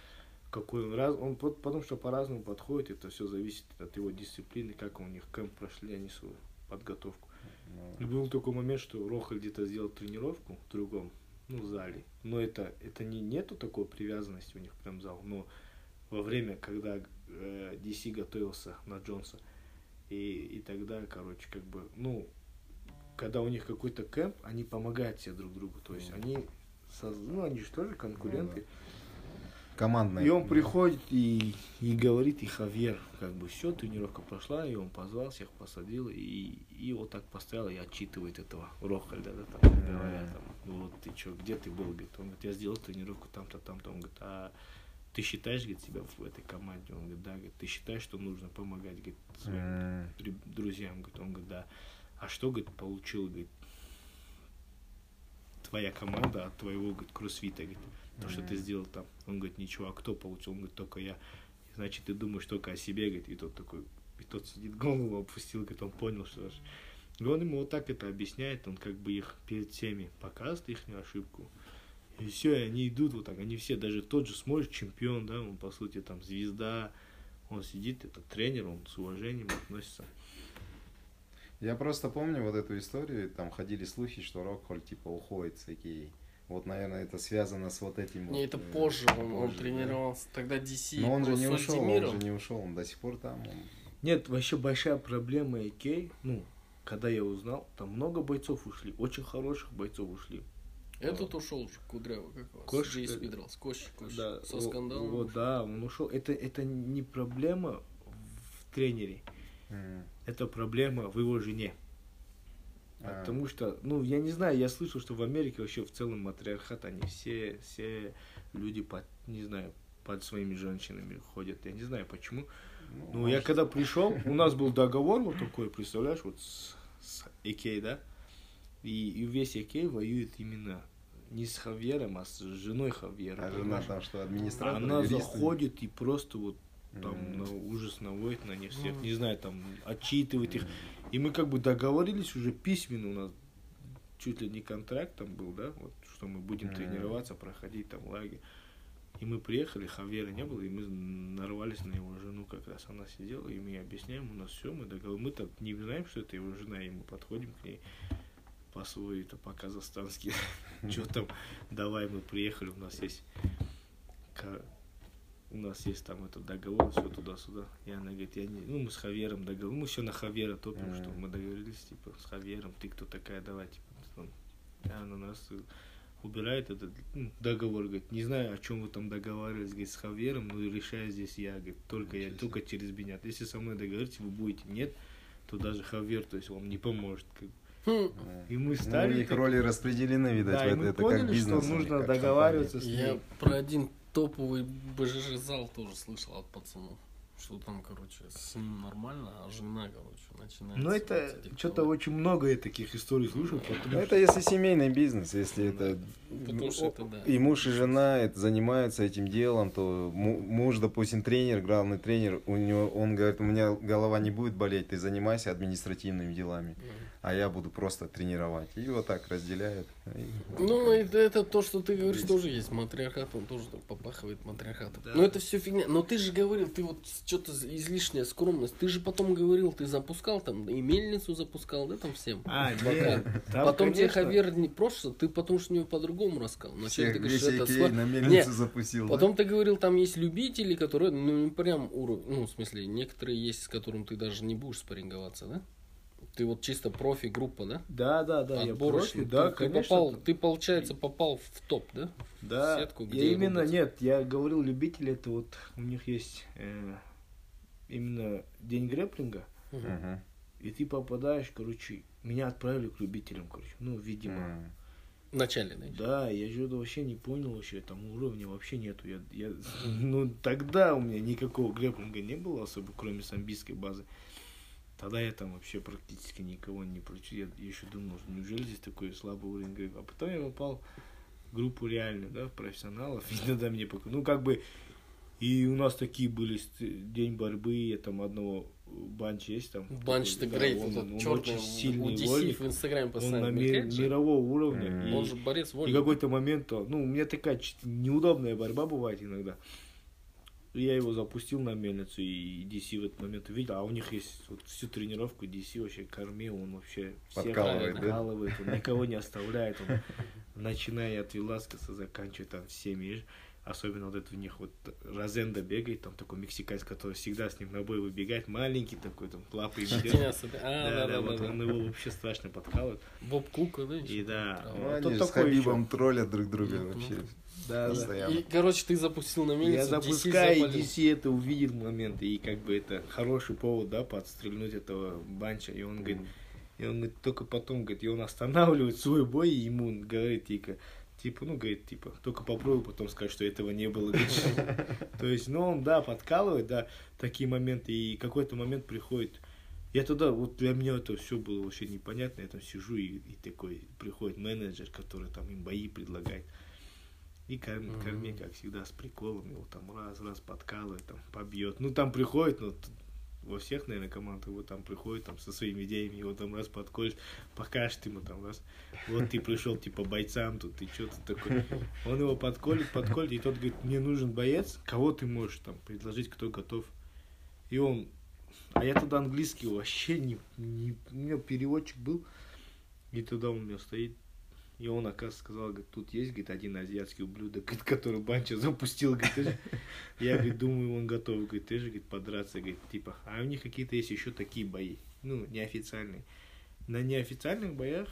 Какой он раз, он потому что по-разному подходит, это все зависит от его дисциплины, как у них кэмп прошли они свою подготовку. И Ну, был такой момент, что Рохаль где-то сделал тренировку в другом, ну, зале. Но это, это не, нету такой привязанности у них прям зал. Но во время, когда э, DC готовился на Джонса, и, и тогда, короче, как бы, ну, когда у них какой-то кэмп, они помогают себе друг другу. То есть Мгм. они, соз- ну, они же тоже конкуренты. Командная. И он приходит и, и говорит, и Хавьер, как бы, все, тренировка прошла, и он позвал всех, посадил, и, и вот так поставил, и отчитывает этого Рохальда, да, там, говоря, там, ну вот ты что, где ты был, говорит, он говорит, я сделал тренировку там-то, там-то, он говорит, а ты считаешь, говорит, себя в этой команде, он говорит, да, говорит, ты считаешь, что нужно помогать, говорит, своим друзьям, говорит, он говорит, да, а что, говорит, получил, говорит, твоя команда от твоего, говорит, кроссфита, говорит, то, что ты сделал там. Он говорит, ничего, а кто получил? Он говорит, только я. Значит, ты думаешь только о себе, говорит, и тот такой, и тот сидит, голову опустил, говорит, он понял, что И он ему вот так это объясняет, он как бы их перед всеми показывает их ошибку. И все, и они идут вот так, они все, даже тот же смотрит, чемпион, да, он по сути там звезда, он сидит, это тренер, он с уважением относится. Я просто помню вот эту историю, там ходили слухи, что Рокхоль типа уходит с Икеи. Вот, наверное, это связано с вот этим Не, вот, это э, позже, он, он позже, да. тренировался. Тогда DC Но он же не ушел, он же не ушел, он до сих пор там. он- Нет, вообще большая проблема Икей, ну, когда я узнал, там много бойцов ушли, очень хороших бойцов ушли. Этот ушел уже, кудрявый, как его? Кош, Джейс э, Пидралс, Кош, Кош. Да, Со скандалом. Вот, ушел. да, он ушел. Это, это не проблема в тренере, М. это проблема в его жене. А, Потому что, ну, я не знаю, я слышал, что в Америке вообще в целом матриархат, они все, все люди под, не знаю, под своими женщинами ходят. Я не знаю почему. Ну, я может, когда пришел, у нас был договор вот такой, представляешь, вот с, с Икей, да? И, и весь Икей воюет именно не с Хавьером, а с женой Хавьера. А жена там что, администратор? Она юрист? заходит и просто вот там М. на ужас наводит на них всех, Мгм. не знаю, там отчитывает их. И мы как бы договорились уже письменно, у нас чуть ли не контракт там был, да, вот, что мы будем Мгм. тренироваться, проходить там лагерь. И мы приехали, Хавьера не было, и мы нарвались на его жену, как раз она сидела, и мы объясняем, у нас все, мы договор, мы так не знаем, что это его жена, и мы подходим к ней по свой, это по-казахстански, что там, давай, мы приехали, у нас есть у нас есть там этот договор, все туда-сюда. И она говорит, я не... Ну, мы с Хавьером договор, мы все на Хавьера топим, Мгм. что мы договорились, типа, с Хавьером, ты кто такая, давай, типа, там. И она нас убирает этот ну, договор, говорит, не знаю, о чем вы там договаривались, говорит, с Хавьером, но решаю здесь я, говорит, только я, Ничего себе. только через меня. Если со мной договоритесь, вы будете, нет, то даже Хавьер, то есть он не поможет. как. И мы Ну, стали... у них так- роли распределены, видать, да, в и это, мы это поняли, как бизнес. что нужно договариваться с Я ней. про один топовый БЖЖ зал тоже слышал от пацанов. Что там, короче, с ним нормально, а жена, короче, начинает... Ну, это что-то очень много я таких историй слышал, потому Ну, это если семейный бизнес, если это... Потому что это, да. И муж, и жена это занимаются этим делом, то му- муж, допустим, тренер, главный тренер, у него, он говорит, у меня голова не будет болеть, ты занимайся административными делами, а я буду просто тренировать. И вот так разделяют. Ну, это, это то, что ты говоришь, тоже есть матриархат, он тоже попахивает матриархатом. Да. Но это все фигня. Но ты же говорил, ты вот что-то излишняя скромность. Ты же потом говорил, ты запускал там, и мельницу запускал, да, там всем? А, нет, там, потом тебе конечно, Хавьер не просто, ты потом что-нибудь по-другому рассказал. Всех ты говоришь, это Икей сва- на мельницу запустил. да? Потом ты говорил, там есть любители, которые, ну, прям уровень, ну, в смысле, некоторые есть, с которым ты даже не будешь спарринговаться, да? Ты вот чисто профи-группа, да? Да, да, да, я Отборочный. профи, да, ты, ты конечно. попал, ты, получается, попал в топ, да? да, сетку, я где именно, рубятся. нет, я говорил любители, это вот у них есть э, именно день грэплинга, Мгм. и ты попадаешь, короче, меня отправили к любителям, короче, ну, видимо. В начале, да? Да, я же это вообще не понял вообще, там уровня вообще нету. Я, я, ну, тогда у меня никакого грэплинга не было особо, кроме самбийской базы. Тогда я там вообще практически никого не прочу. Я еще думал, что неужели здесь такой слабый уровень грэпа. А потом я попал группу реальную, да, профессионалов. И тогда мне пока, ну как бы, и у нас такие были день борьбы, я там одного банч есть там. Банч да, Great, он, вот он черный очень сильный DC вольник. в Инстаграме Он постоянно на ми- мирового уровня. Мгм. и- Он же борец и вольник. какой-то момент, ну, у меня такая чуть неудобная борьба бывает иногда. Я его запустил на мельницу, и DC в этот момент увидел, а у них есть вот всю тренировку, DC вообще кормил, он вообще всех Подкалывает, да? он никого не оставляет, он, начиная от Виласкаса, заканчивая там всеми. Особенно вот это у них вот Розенда бегает, там такой мексиканец, который всегда с ним на бой выбегает, маленький такой, там лапы ведет. Да? А, Да, да, да, да, вот да, он да. его вообще страшно подкалывает. Боб Кука, да? И да, Да. Ну, вот они с. Хабибом троллят друг друга Ну, вообще. Да, да. Постоянно. И, короче, ты запустил на мельницу, Я DC запускаю, и. DC это увидит момент, и как бы это хороший повод, да, подстрельнуть этого банча. И он говорит, и он говорит, только потом, говорит, и он останавливает свой бой, и ему говорит, типа, типа, ну, говорит, типа, только попробуй потом сказать, что этого не было. То есть, ну, он, да, подкалывает, да, такие моменты, и какой-то момент приходит, я туда, вот для меня это все было вообще непонятно, я там сижу, и, и такой приходит менеджер, который там им бои предлагает. И корми, Мгм. корми, как всегда, с приколом его там раз-раз подкалывает, там побьет. Ну, там приходит, ну, во всех, наверное, командах его там приходит там со своими идеями, его там раз подколешь, покажет ему там раз. Вот ты пришел, типа, бойцам тут, ты что ты такой. Он его подколит, подколит, и тот говорит, мне нужен боец, кого ты можешь там предложить, кто готов. И он, а я тогда английский вообще не, не у меня переводчик был, и тогда он у меня стоит, и он, оказывается, сказал, говорит, тут есть, говорит, один азиатский ублюдок, говорит, который Банча запустил, говорит, я, говорит, думаю, он готов, говорит, ты же, говорит, подраться, говорит, типа, а у них какие-то есть еще такие бои, ну, неофициальные. На неофициальных боях,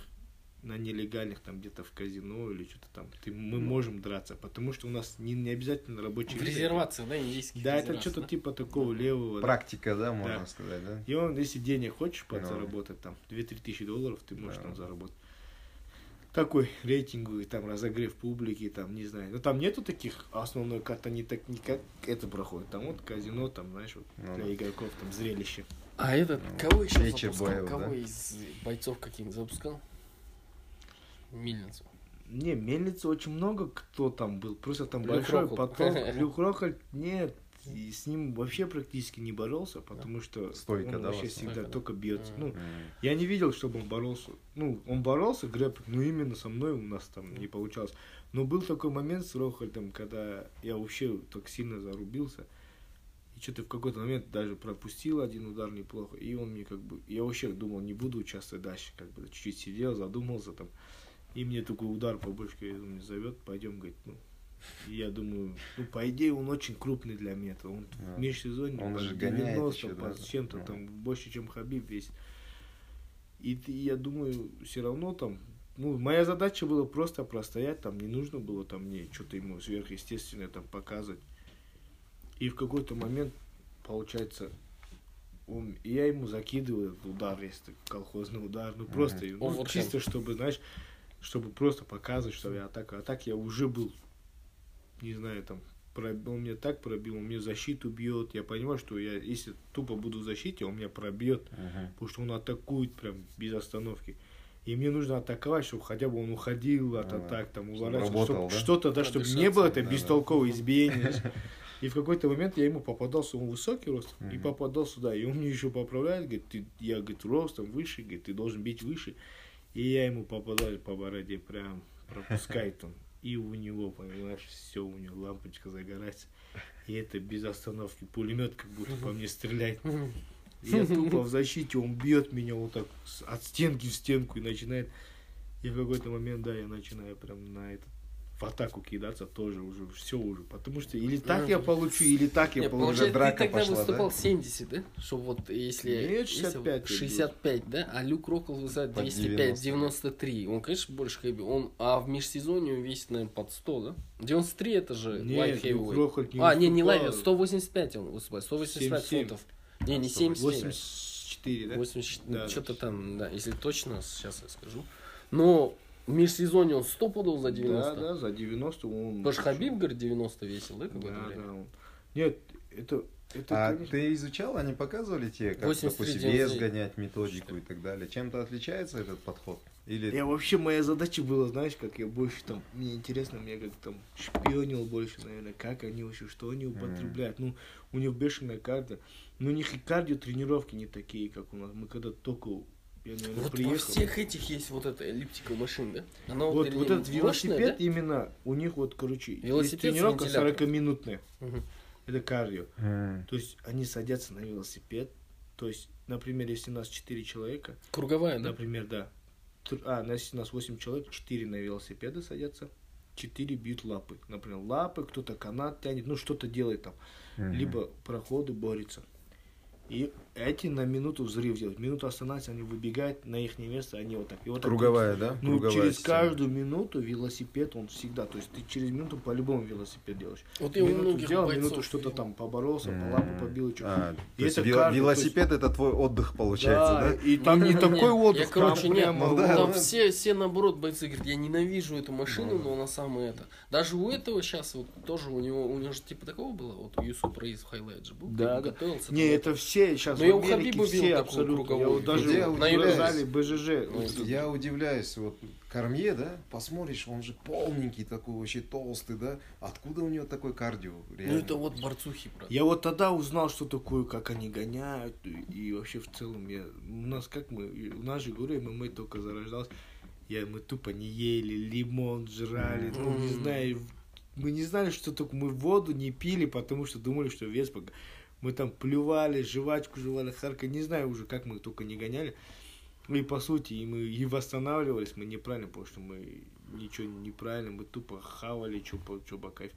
на нелегальных, там, где-то в казино или что-то там, ты, мы можем драться, потому что у нас не, не обязательно рабочий В вид. резервациях, да, индийских Да, это что-то да? типа такого левого. да. Практика, да, можно Да. сказать, да? И он, если денег хочешь Ну. подзаработать, там, 2-3 тысячи долларов ты можешь Да. там заработать. Такой рейтинговый, там, разогрев публики, там, не знаю. Но там нету таких, основной карта не так, не как это проходит. Там вот казино, там, знаешь, вот Ну для да. игроков, там, зрелище. А этот, Ну, кого еще вечер запускал? боев, кого да? из бойцов каких запускал? Мильницу. Не, мельницы очень много кто там был. Просто там Люк большой Рокхолд. поток. Люк Рокхольд, нет. И с ним вообще практически не боролся, потому что Стойка, он да, вообще всегда Стойка, да. только бьется. Ну. Я не видел, чтобы он боролся. Ну, он боролся, грэп, но именно со мной у нас там не получалось. Но был такой момент с Рохальдом, когда я вообще так сильно зарубился. И что-то в какой-то момент даже пропустил один удар неплохо. И он мне как бы... Я вообще думал, не буду участвовать дальше. Как бы чуть-чуть сидел, задумался там. И мне такой удар по башке он мне зовет, пойдем, говорит, ну... И я думаю, ну, по идее, он очень крупный для меня. -то. Он Да. в межсезонье Он же гоняет 90, еще, да? чем-то Ну. там больше, чем Хабиб весит. И ты- я думаю, все равно там, ну, моя задача была просто простоять, там не нужно было там мне что-то ему сверхъестественное там показывать. И в какой-то момент, получается, он, и я ему закидываю этот удар, если колхозный удар, ну просто, ну, Оверхенд. чисто чтобы, знаешь, чтобы просто показывать, что я атака. А так я уже был, не знаю, там, пробил, он меня так пробил, он мне защиту бьет. Я понимаю, что я, если тупо буду в защите, он меня пробьет Мгм. потому что он атакует прям без остановки. И мне нужно атаковать, чтобы хотя бы он уходил от А, атак, там, чтобы уворачивался, работал, чтоб да? что-то, да, чтобы не было это да, бестолковое избиение. знаешь. И в какой-то момент я ему попадался, он высокий рост, и Мгм. попадал сюда. И он мне еще поправляет, говорит, ты, я, говорит, ростом выше, говорит, ты должен бить выше. И я ему попадаю по бороде, прям пропускает он. И у него, понимаешь, все, у него лампочка загорается. И это без остановки. Пулемет как будто по мне стреляет. Я тупо в защите, он бьет меня вот так от стенки в стенку и начинает. И в какой-то момент, да, я начинаю прям на этот в атаку кидаться тоже уже, все уже. Потому что или так я получу, или так я получу. получается, драка ты тогда пошла, выступал да? 70, да? Что вот если... Нет, если 65 я был. 65, да? А Люк Рокхолд Под 205, 90. 93. Он, конечно, больше heavy. Он, а в межсезонье он весит, наверное, под 100, да? 93 это же Нет, Люк heavyweight. Рокхолд не А, не, не light, 185 он выступает, 185 77. фунтов. Не, не 77. 84, да? 80, Да. что-то там, да, если точно, сейчас я скажу. Но в межсезонье он 100 подал за 90. Да, да, за 90 он... Потому что Хабиб, говорит, 90 весил, да, какое-то Да, время? да. он- Нет, это... Это, А конечно, ты изучал, они показывали тебе, как, 83 допустим, вес 99. гонять, методику и так далее? Чем-то отличается этот подход? Или Я вообще, моя задача была, знаешь, как я больше там, мне интересно, мне как там шпионил больше, наверное, как они вообще, что они употребляют. Ну, у них бешеная карта. Ну, у них и кардио тренировки не такие, как у нас. Мы когда только, я, наверное, Вот приехал. во всех этих есть вот эта эллиптика машин, да? Она Вот, или вот этот мощная, велосипед да? именно, у них вот, короче, Велосипед тренировка вентилятором. 40-минутная. Мгм. Это кардио. М, То есть они садятся на велосипед. То есть, например, если у нас 4 человека, Круговая, да? например, да. А, у нас- если у нас 8 человек, 4 на велосипеды садятся, 4 бьют лапы. Например, лапы, кто-то канат тянет, ну что-то делает там. мгм. Либо проходы борется. И эти на минуту взрыв делают. Минуту останавливаются, они выбегают на их место, они вот так. И вот так Круговая, да? ну, Круговая через система. каждую минуту велосипед, он всегда, то есть ты через минуту по-любому велосипед делаешь. Вот и минуту бойцов минуту что-то там поборолся, по лапу побил, что А, И то это вел- каждый, то есть- велосипед это твой отдых получается, да? и там не такой отдых, Я, короче, нет, Ну да, там ну. все, все наоборот бойцы говорят, я ненавижу эту машину, но она самая это. Даже у этого сейчас вот тоже у него, у него же типа такого было, вот у Юсуп Раис в highlight же был, Да, да. готовился. Не, это все сейчас Ну, в я у Америке Хабиба все абсолютно. Я вот даже Я в удивляюсь. зале БЖЖ. Ну, вот Я удивляюсь, вот Кормье, да, посмотришь, он же полненький такой, вообще толстый, да? Откуда у него такой кардио? Ну реально? это вот борцухи, брат. Я вот тогда узнал, что такое, как они гоняют, и, вообще в целом я, у нас как мы, у нас же говорю, ММА только зарождалась, я, мы тупо не ели, лимон жрали, ну не знаю, мы не знали, что такое, мы воду не пили, потому что думали, что вес, мы там плювали, жвачку жевали, харка, не знаю уже, как мы только не гоняли, и по сути, и мы и восстанавливались, мы неправильно, потому что мы ничего неправильно, мы тупо хавали, что по, чё по кайф.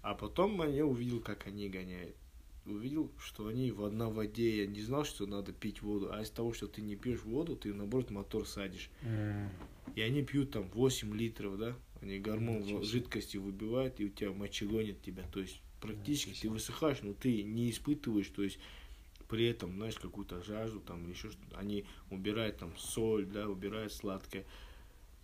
А потом я увидел, как они гоняют. Увидел, что они в одной воде. Я не знал, что надо пить воду. А из того, что ты не пьешь воду, ты наоборот мотор садишь. М, И они пьют там 8 литров, да? Они гормон Ничего жидкости выбивают, и у тебя мочегонит тебя. То есть практически ты высыхаешь, но ты не испытываешь, то есть при этом, знаешь, какую-то жажду там еще что-то. Они убирают там соль, да, убирают сладкое.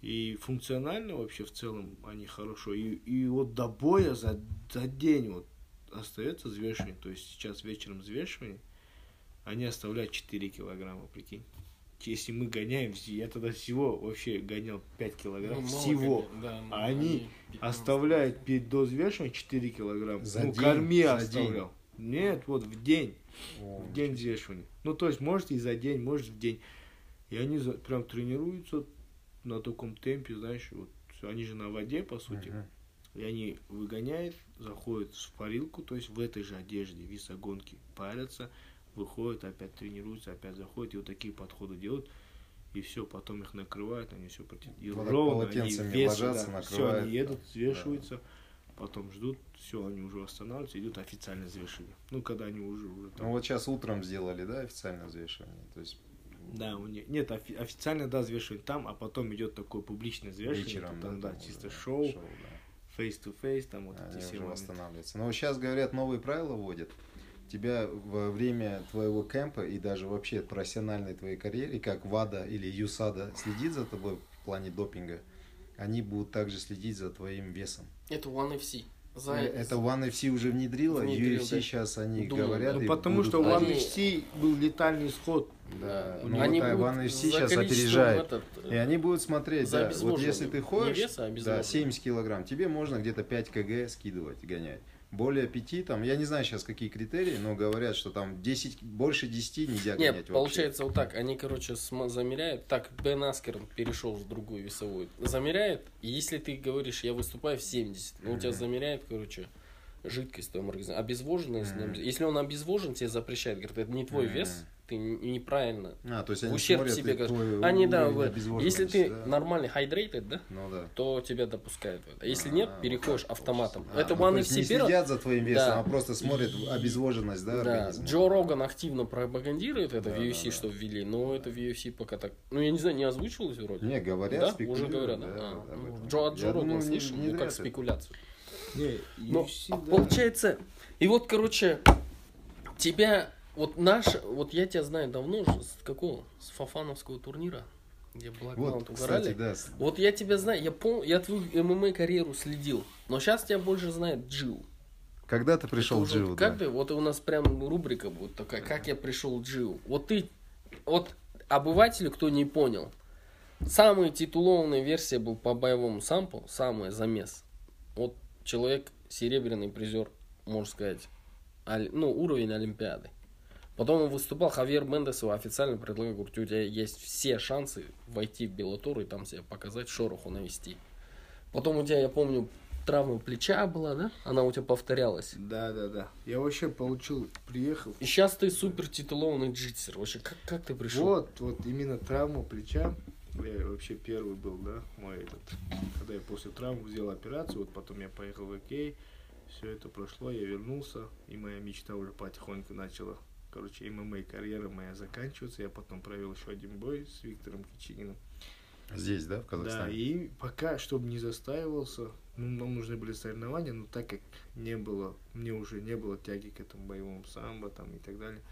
И функционально вообще в целом они хорошо. И, и вот до боя за, за день вот остается взвешивание. То есть сейчас вечером взвешивание, они оставляют 4 килограмма, прикинь. Если мы гоняем, я тогда всего вообще гонял 5 Ну, килограмм. мало, всего. да, ну, А они 15. Оставляют перед до взвешивания 4 килограмма. За ну, день? корми За оставлял. Нет, вот в день. о, В день взвешивания. Ну, то есть, может и за день, может в день. И они за- прям тренируются на таком темпе, знаешь, вот они же на воде, по сути. мгм. И они выгоняют, заходят в парилку, то есть в этой же одежде, весогонки, парятся, выходят, опять тренируются, опять заходят, и вот такие подходы делают. И все, потом их накрывают, они все против. И так ровно они полотенцами вес, ложатся, да, все, они едут, да. взвешиваются, потом ждут, все, они уже восстанавливаются, идут официальное взвешивание. Ну, когда они уже, уже там Ну вот сейчас утром сделали, да, официальное взвешивание. То есть Да, у них нет офи- официально да взвешивают там, а потом идет такое публичное взвешивание, вечером, там да, там чисто уже шоу, да. face to face, там вот Они эти все уже восстанавливаются. Но сейчас, говорят, новые правила вводят. Тебя во время твоего кемпа и даже вообще профессиональной твоей карьере, как ВАДА или ЮСАДА следит за тобой в плане допинга, они будут также следить за твоим весом. Это One FC. За... Э, Это One FC уже внедрила, Внедрил, UFC да. сейчас они Думаю, говорят. Ну, потому будут что. One Они- FC был летальный исход. Да, ну Они вот, будут One FC сейчас опережает. этот, И они будут смотреть, за да, вот если ты ходишь, веса, а да, обезвоживание. 70 килограмм, тебе можно где-то 5 кг скидывать, гонять. Более 5, там, я не знаю сейчас какие критерии, но говорят, что там 10, больше 10 нельзя Нет, гонять вообще. получается вот так. Они, короче, замеряют. Так, Бен Аскерн перешел в другую весовую. Замеряет, и если ты говоришь, я выступаю в 70, ну, у тебя замеряет, короче, жидкость в твоем организме. Обезвоженность. Если он обезвожен, тебе запрещает. Говорит, это не твой вес, ты неправильно. А, то есть они ущерб смотрят себе, твой Они, да, если ты да. нормальный hydrated, да, Ну да. то тебя допускают. А если А, нет, вот переходишь автоматом. получается. это А, ну, One то есть FC не следят за твоим весом, Да. а просто смотрят И- обезвоженность, да, Да, организма. Джо Роган активно пропагандирует это Да, в UFC, да, да. что ввели, но это в UFC пока так. Ну, я не знаю, не озвучивалось вроде. Не, говорят, да? Уже говорят, да? да, А, ну. Джо, Джо не- слышал, ну, как спекуляцию. Не, Но UFC, а, да. получается, и вот, короче, тебя, вот наш, вот я тебя знаю давно уже, с какого? С Фафановского турнира, где Black Вот, Mount кстати, угорали. да. Вот я тебя знаю, я пом... я твою ММА карьеру следил, но сейчас тебя больше знает Джил. Когда ты пришел Это Дживу? Как да? ты, вот у нас прям рубрика будет такая, как я пришел в Дживу. Вот ты, вот обывателю, кто не понял, самая титулованная версия был по боевому сампу, самый замес. Вот человек, серебряный призер, можно сказать, ну, уровень Олимпиады. Потом он выступал, Хавьер Мендес его официально предлагал, говорит, у тебя есть все шансы войти в Беллатур и там себя показать, шороху навести. Потом у тебя, я помню, травма плеча была, да? Она у тебя повторялась. Да, да, да. Я вообще получил, приехал. И сейчас ты супер титулованный джитсер. Вообще, как, как ты пришел? Вот, вот именно травму плеча. Я вообще первый был, да, мой этот. Когда я после травмы сделал операцию, вот потом я поехал в Окей. Все это прошло, я вернулся, и моя мечта уже потихоньку начала. Короче, ММА карьера моя заканчивается. Я потом провел еще один бой с Виктором Кичининым. Здесь, да, в Да, Казахстане? и пока, чтобы не застаивался, ну, нам нужны были соревнования, но так как не было, мне уже не было тяги к этому боевому самбо там и так далее,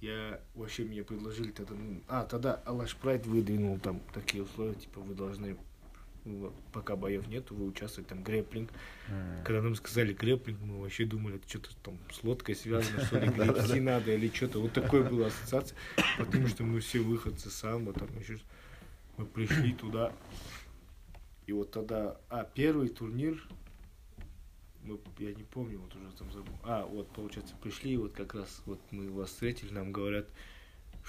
я вообще мне предложили тогда, ну, а, тогда Алаш Прайд выдвинул там такие условия, типа вы должны, пока боев нету, вы участвуете там грэпплинг. М. Когда нам сказали грэпплинг, мы вообще думали, это что-то там с лодкой связано, что ли, гребсти надо или что-то. Вот такой была ассоциация, потому что мы все выходцы самбо, там еще мы пришли туда, и вот тогда, а, первый турнир, мы, я не помню, вот уже там забыл. А, вот, получается, пришли, вот как раз вот мы вас встретили, нам говорят,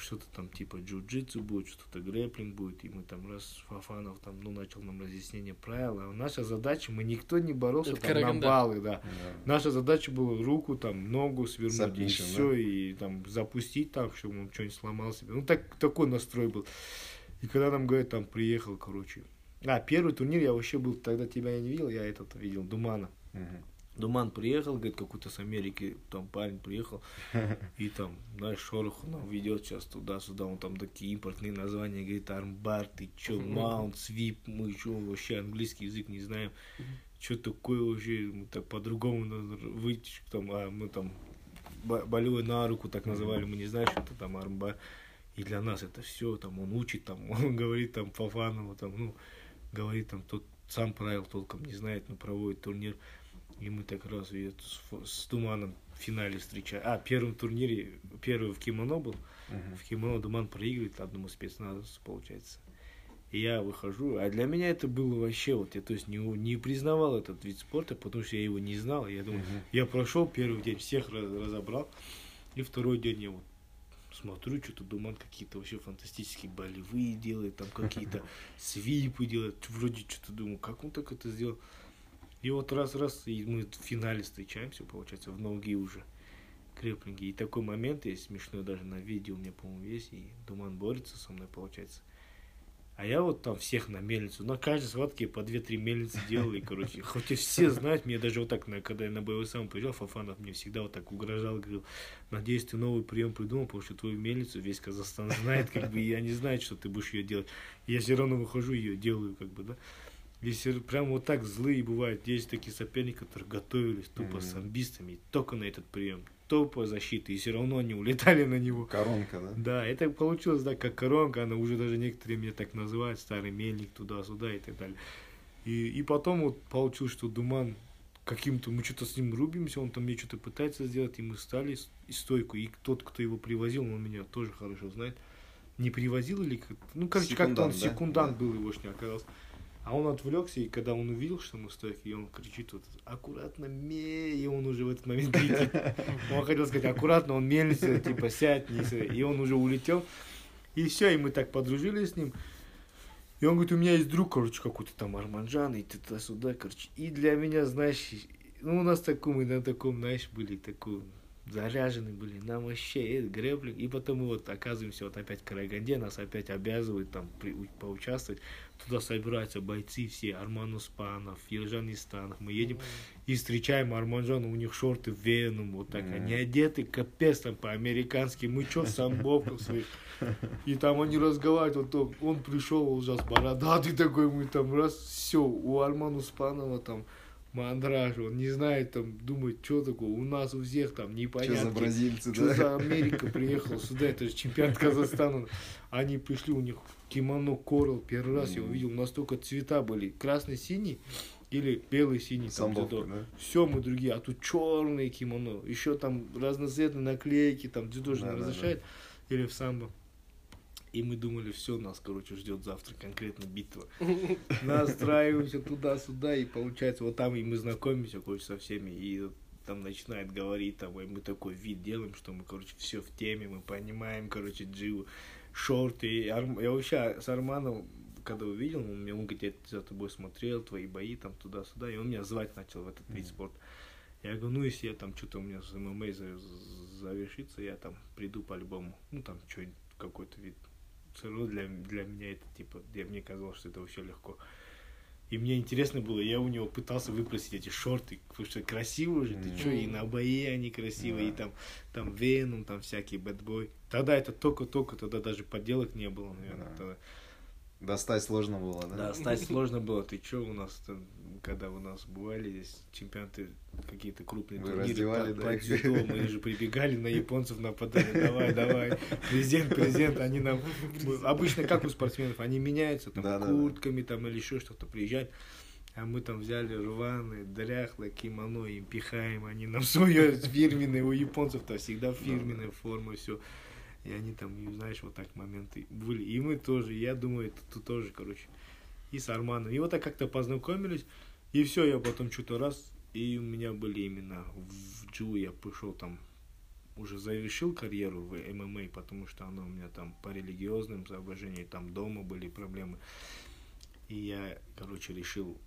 что-то там типа джиу-джитсу будет, что-то грэпплинг будет, и мы там раз Фафанов там, ну, начал нам разъяснение правил, а наша задача, мы никто не боролся Это там на Караганда. баллы, да. Да. Наша задача была руку, там, ногу свернуть, и Submission, все, и там запустить там, чтобы он что-нибудь сломал себе. Ну, так, такой настрой был. И когда нам говорят, там, приехал, короче. А, первый турнир я вообще был, тогда тебя я не видел, я этот видел, Думана. Мгм. Думан приехал, говорит, какой-то с Америки, там парень приехал, и там, знаешь, шороху нам ведет сейчас туда-сюда, он там такие импортные названия, говорит, армбар, ты чё, маунт, свип, мы чё, вообще английский язык не знаем, что такое вообще, мы так по-другому выйти, там, а мы там болевой на руку так называли, мы не знаем, что это там армбар, и для нас это все, там, он учит, там, он говорит, там, Фафанову, там, ну, говорит, там, тот сам правил толком не знает, но проводит турнир, и мы так раз и это с, с Туманом в финале встречаем. А, в первом турнире, первый в кимоно был, Мгм. в кимоно Думан проигрывает одному спецназовцу, получается. И я выхожу, а для меня это было вообще, вот я то есть не, не признавал этот вид спорта, потому что я его не знал. Я думаю, Мгм. я прошел первый день, всех раз- разобрал, и второй день я вот смотрю, что-то Думан какие-то вообще фантастические болевые делает, там какие-то свипы делает, вроде что-то думаю, как он так это сделал. И вот раз-раз, и мы в финале встречаемся, получается, в ноги уже креплинги. И такой момент есть смешной даже на видео, у меня, по-моему, есть, и Думан борется со мной, получается. А я вот там всех на мельницу, на каждой схватке по 2-3 мельницы делал, и, короче, хоть и все знают, мне даже вот так, когда я на боевой сам приезжал, Фафанов мне всегда вот так угрожал, говорил, надеюсь, ты новый прием придумал, потому что твою мельницу весь Казахстан знает, как бы, и я не знаю, что ты будешь ее делать. Я все равно выхожу, ее делаю, как бы, да. Если прям вот так злые бывают, есть такие соперники, которые готовились тупо Мгм. с амбистами, только на этот прием, тупо защиты, и все равно они улетали на него. Коронка, да? Да, это получилось, да, как коронка, она уже даже некоторые меня так называют, старый мельник туда-сюда и так далее. И, и потом вот получилось, что Думан каким-то, мы что-то с ним рубимся, он там мне что-то пытается сделать, и мы стали и стойку, и тот, кто его привозил, он меня тоже хорошо знает, не привозил или как ну, короче, как-то он Секундант, да? был, его не оказался. А он отвлекся, и когда он увидел, что мы стойки, и он кричит вот аккуратно, ме, и он уже в этот момент летит. Он хотел сказать аккуратно, он мельница, типа сядь, не и он уже улетел. И все, и мы так подружились с ним. И он говорит, у меня есть друг, короче, какой-то там Арманджан, и туда-сюда, короче. И для меня, знаешь, ну, у нас таком, мы на таком, знаешь, были такой заряжены были, нам вообще э, грэплинг. И потом мы вот оказываемся вот опять в Караганде, нас опять обязывают там при- поучаствовать. Туда собираются бойцы все, Арман Успанов, Ержан Истанов. Мы едем и встречаем Арманжана, у них шорты Веном, вот так, они одеты капец там по-американски, мы чё в самбовках своих. И там они разговаривают, вот он, он пришел ужас бородатый такой, мы там раз, все, у Армана Успанова там мандраж, он не знает там, думает, что такое, у нас у всех там Что непонятно. за бразильцы, Что да? за Америка приехала сюда, это же чемпионат Казахстана. Они пришли, у них кимоно Корал, первый раз я Мгм. увидел, настолько цвета были, красно-синий Или белый, синий, там, Самбовка, да? Все мы другие, а тут черные кимоно, еще там разноцветные наклейки, там дзюдо же не Да-да-да. разрешает, или в самбо. И мы думали, все, нас, короче, ждет завтра конкретно битва. Настраиваемся туда-сюда, и получается, вот там и мы знакомимся, короче, со всеми, и там начинает говорить, там, и мы такой вид делаем, что мы, короче, все в теме, мы понимаем, короче, джиу, шорты. Арм- Я вообще с Арманом, когда увидел, он мне, он говорит, я за тобой смотрел, твои бои, там, туда-сюда, и он меня звать начал в этот вид спорта. Я говорю, ну, если я там что-то у меня с ММА за- завершится, я там приду по-любому, ну, там, что-нибудь, какой-то вид. Все равно для, для меня это, типа, я, мне казалось, что это вообще легко. И мне интересно было, я у него пытался выпросить эти шорты, потому что красиво же, ты Мгм. что, и на бои они красивые, и Да. там, там Веном, там всякие бэтбой. Тогда это только-только, тогда даже подделок не было, наверное. Да. Тогда. Достать сложно было, да? Да, стать сложно было. Ты что у нас, там, когда у нас бывали здесь чемпионаты, какие-то крупные Вы турниры по, да, по дзюдо, мы же прибегали на японцев, нападали, давай, давай, презент, презент, они нам, обычно как у спортсменов, они меняются там Да, да, да. куртками там или еще что-то, приезжают, а мы там взяли рваные, дряхлое кимоно, им пихаем, они нам свое фирменное, у японцев-то всегда фирменная форма, все. И они там, и, знаешь, вот так моменты были. И мы тоже, я думаю, это тут тоже, короче. И с Арманом. И вот так как-то познакомились. И все, я потом что-то раз. И у меня были именно в Джу, я пошел там, уже завершил карьеру в ММА, потому что оно у меня там по религиозным соображениям, там дома были проблемы. И я, короче, решил...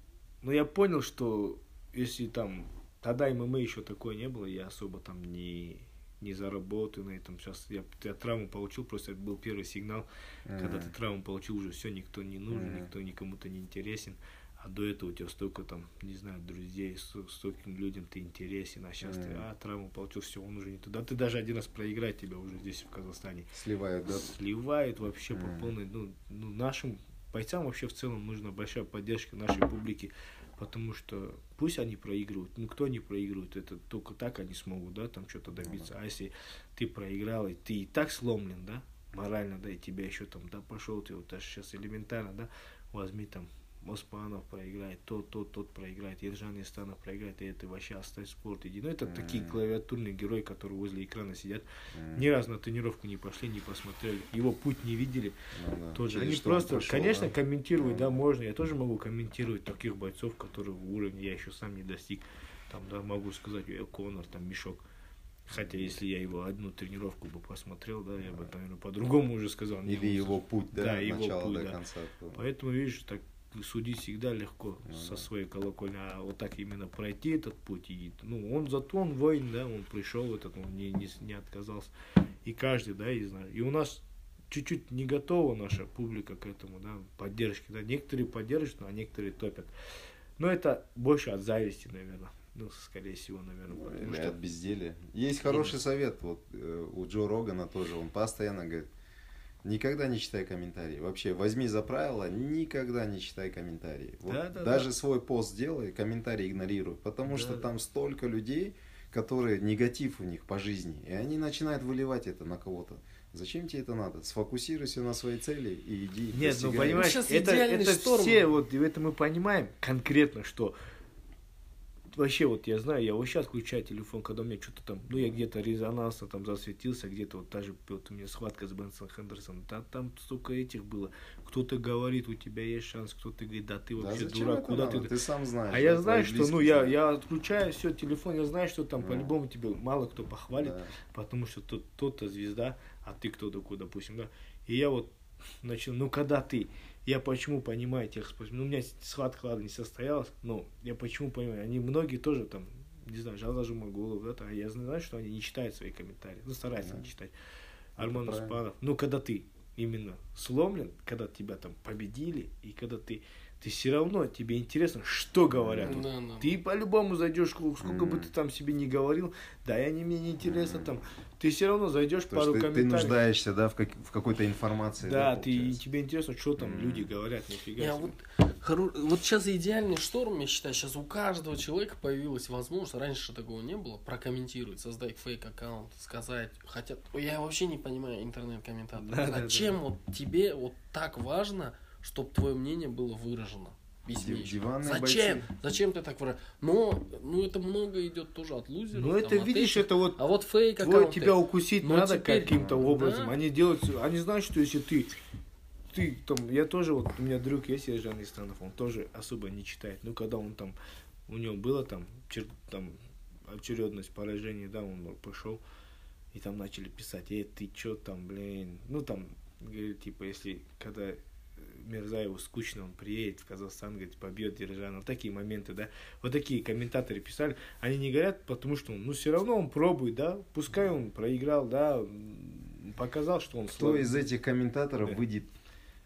Ну, я понял, что если там... Тогда ММА еще такое не было, я особо там не, не заработаю на этом. Сейчас я, я травму получил, просто это был первый сигнал, когда ты травму получил, уже все, никто не нужен, Мгм. никто никому-то не интересен. А до этого у тебя столько там, не знаю, друзей, сто- стольким людям ты интересен, а сейчас ты, Мгм. а, травму получил, все, он уже не туда. Ты даже один раз проиграть тебя уже здесь, в Казахстане. Сливают, да? Сливают вообще по Мгм. полной. Ну, ну, нашим бойцам вообще в целом нужна большая поддержка нашей публики, потому что пусть они проигрывают, ну кто не проигрывает, это только так они смогут, да, там что-то добиться. А если ты проиграл, и ты и так сломлен, да, морально, да, и тебя еще там, да, пошел ты, вот даже сейчас элементарно, да, возьми там Оспанов проиграет, тот, тот, тот проиграет, Ержан Истанов проиграет, и это вообще оставь спорт, иди. Ну, это такие Мгм. клавиатурные герои, которые возле экрана сидят, Мгм. ни разу на тренировку не пошли, не посмотрели, его путь не видели, Ну да. тоже. Через Они просто, прошел, конечно, да? комментируют, да, Мгм. можно. Я тоже могу комментировать таких бойцов, которые уровня я еще сам не достиг. Там, да, могу сказать, э, Конор, там, Мешок. Хотя, если я его одну тренировку бы посмотрел, да, я бы, наверное, по-другому уже сказал. Или его путь, да, Да, его начала путь, до да. конца. Поэтому, видишь, так судить всегда легко Ну со да. своей колокольни, а вот так именно пройти этот путь, и, ну, он зато он воин, да, он пришел этот, он не, не, не отказался. И каждый, да, и знаю. И у нас чуть-чуть не готова наша публика к этому, да, поддержки, да. Некоторые поддерживают, а некоторые топят. Но это больше от зависти, наверное. Ну, скорее всего, наверное, потому Или что... от безделия. Есть хороший совет, вот э, у Джо Рогана тоже, он постоянно говорит, никогда не читай комментарии. Вообще, возьми за правило, никогда не читай комментарии. Вот Да, да, даже да. свой пост делай, комментарии игнорируй, потому Да, что да. там столько людей, которые негатив у них по жизни, и они начинают выливать это на кого-то. Зачем тебе это надо? Сфокусируйся на своей цели и иди. Нет, ну понимаешь, Сейчас это, это шторм. все, вот и это мы понимаем конкретно, что вообще вот я знаю, я вот сейчас включаю телефон, когда у меня что-то там, ну я где-то резонансно там засветился, где-то вот даже вот у меня схватка с Бенсом Хендерсоном, там, там столько этих было, кто-то говорит, у тебя есть шанс, кто-то говорит, да ты Да вообще зачем дурак, куда надо? ты... Ты сам знаешь. А я да, знаю, что, ну, я, я отключаю все телефон, я знаю, что там Ну. по-любому тебе мало кто похвалит, Да. потому что тот, тот-то звезда, а ты кто такой, допустим, да. И я вот начал, ну когда ты, я почему понимаю тех спортсменов, ну у меня схватка, ладно, не состоялась, но я почему понимаю, они многие тоже там, не знаю, Жаза Жумагулов, да, там, я знаю, что они не читают свои комментарии, ну стараются Да. не читать. Арман. Успанов, ну когда ты именно сломлен, когда тебя там победили, и когда ты, ты все равно, тебе интересно, что говорят. Да, Вот Да, да. ты по-любому зайдешь, сколько, сколько бы ты там себе не говорил, да, и они мне не интересно там. Ты все равно зайдешь То пару ты, ты комментариев. нуждаешься, да, в, как- в какой-то информации. да, ты, получается? тебе интересно, что там Мгм. люди говорят, нифига Я себе. вот, хоро- вот сейчас идеальный шторм, я считаю, сейчас у каждого человека появилась возможность, раньше такого не было, прокомментировать, создать фейк-аккаунт, сказать, хотя, я вообще не понимаю интернет-комментаторов, Да, да, да. зачем вот тебе вот так важно, чтобы твое мнение было выражено? диванные Зачем? бойцы. Зачем ты так вра- Но, ну это много идет тоже от лузеров. Ну там, это от видишь, это вот А вот фейк твой, тебя укусить Но надо теперь- каким-то Да. образом. Они делают, они знают, что если ты, ты там, я тоже вот у меня друг есть Ержан Истанов, он тоже особо не читает. Ну когда он там, у него было там, чер- там очередность поражений, да, он пошел и там начали писать, эй, ты чё там, блин, ну там, говорит, типа, если когда Мирзаеву скучно, он приедет в Казахстан, говорит, побьет Держана. Вот такие моменты, да. Вот такие комментаторы писали. Они не говорят, потому что, ну, все равно он пробует, да. Пускай он проиграл, да, показал, что он Кто слабый. из этих комментаторов Да. выйдет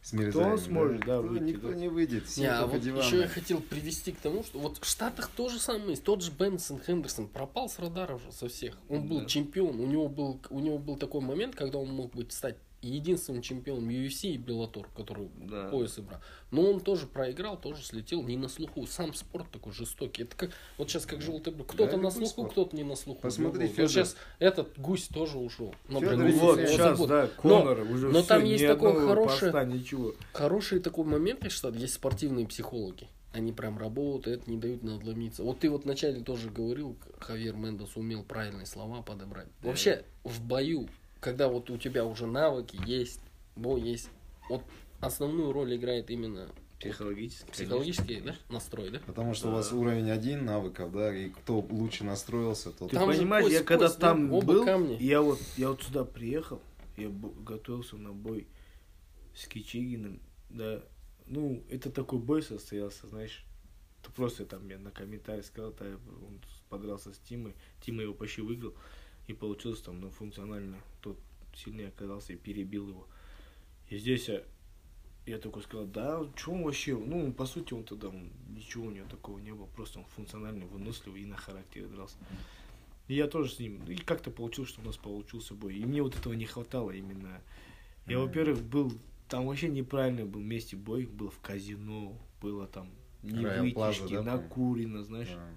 с Мирзаевым? сможет, да, Кто- выйти, Никто да. не выйдет, все Не, а вот диванные. еще я хотел привести к тому, что вот в Штатах то же самое есть. Тот же Бенсон Хендерсон пропал с радаров же со всех. Он был Да. чемпион. У него был, у него был такой момент, когда он мог быть стать единственным чемпионом UFC и Bellator, который Да. пояс играл. Но он тоже проиграл, тоже слетел не на слуху. Сам спорт такой жестокий. Это как вот сейчас как желтый блок. Кто-то Да, на слуху, кто-то не на слуху. Посмотри, Вот Фёдор. сейчас этот гусь тоже ушел. Например, Извините, Вот сейчас, забыл. да, Конор уже но всё, там есть такое одного хорошее- поста, ничего. Хороший такой момент, считаю, есть спортивные психологи. Они прям работают, не дают надломиться. Вот ты вот вначале тоже говорил, Хавьер Мендес умел правильные слова подобрать. Вообще, в бою, когда вот у тебя уже навыки есть, бой есть, вот основную роль играет именно Психологически. психологический да, настрой, да? Потому что у вас Да. уровень один навыков, да, и кто лучше настроился, тот... Ты Там понимаешь, кость я когда кость, да, там оба был, камня. я вот, я вот сюда приехал, я готовился на бой с Кичигиным, да, ну, это такой бой состоялся, знаешь, это просто там я на комментарий сказал, да, он подрался с Тимой, Тима его почти выиграл, и получилось там, ну, функционально, сильнее оказался и перебил его. И здесь я, я такой сказал, да, что он вообще, ну, по сути, он тогда, он, ничего у него такого не было, просто он функциональный, выносливый и на характере дрался. И я тоже с ним, и как-то получилось, что у нас получился бой. И мне вот этого не хватало именно. Я, во-первых, был, там вообще неправильный был вместе бой, был в казино, было там не вытяжки, да, накурено, знаешь, Да.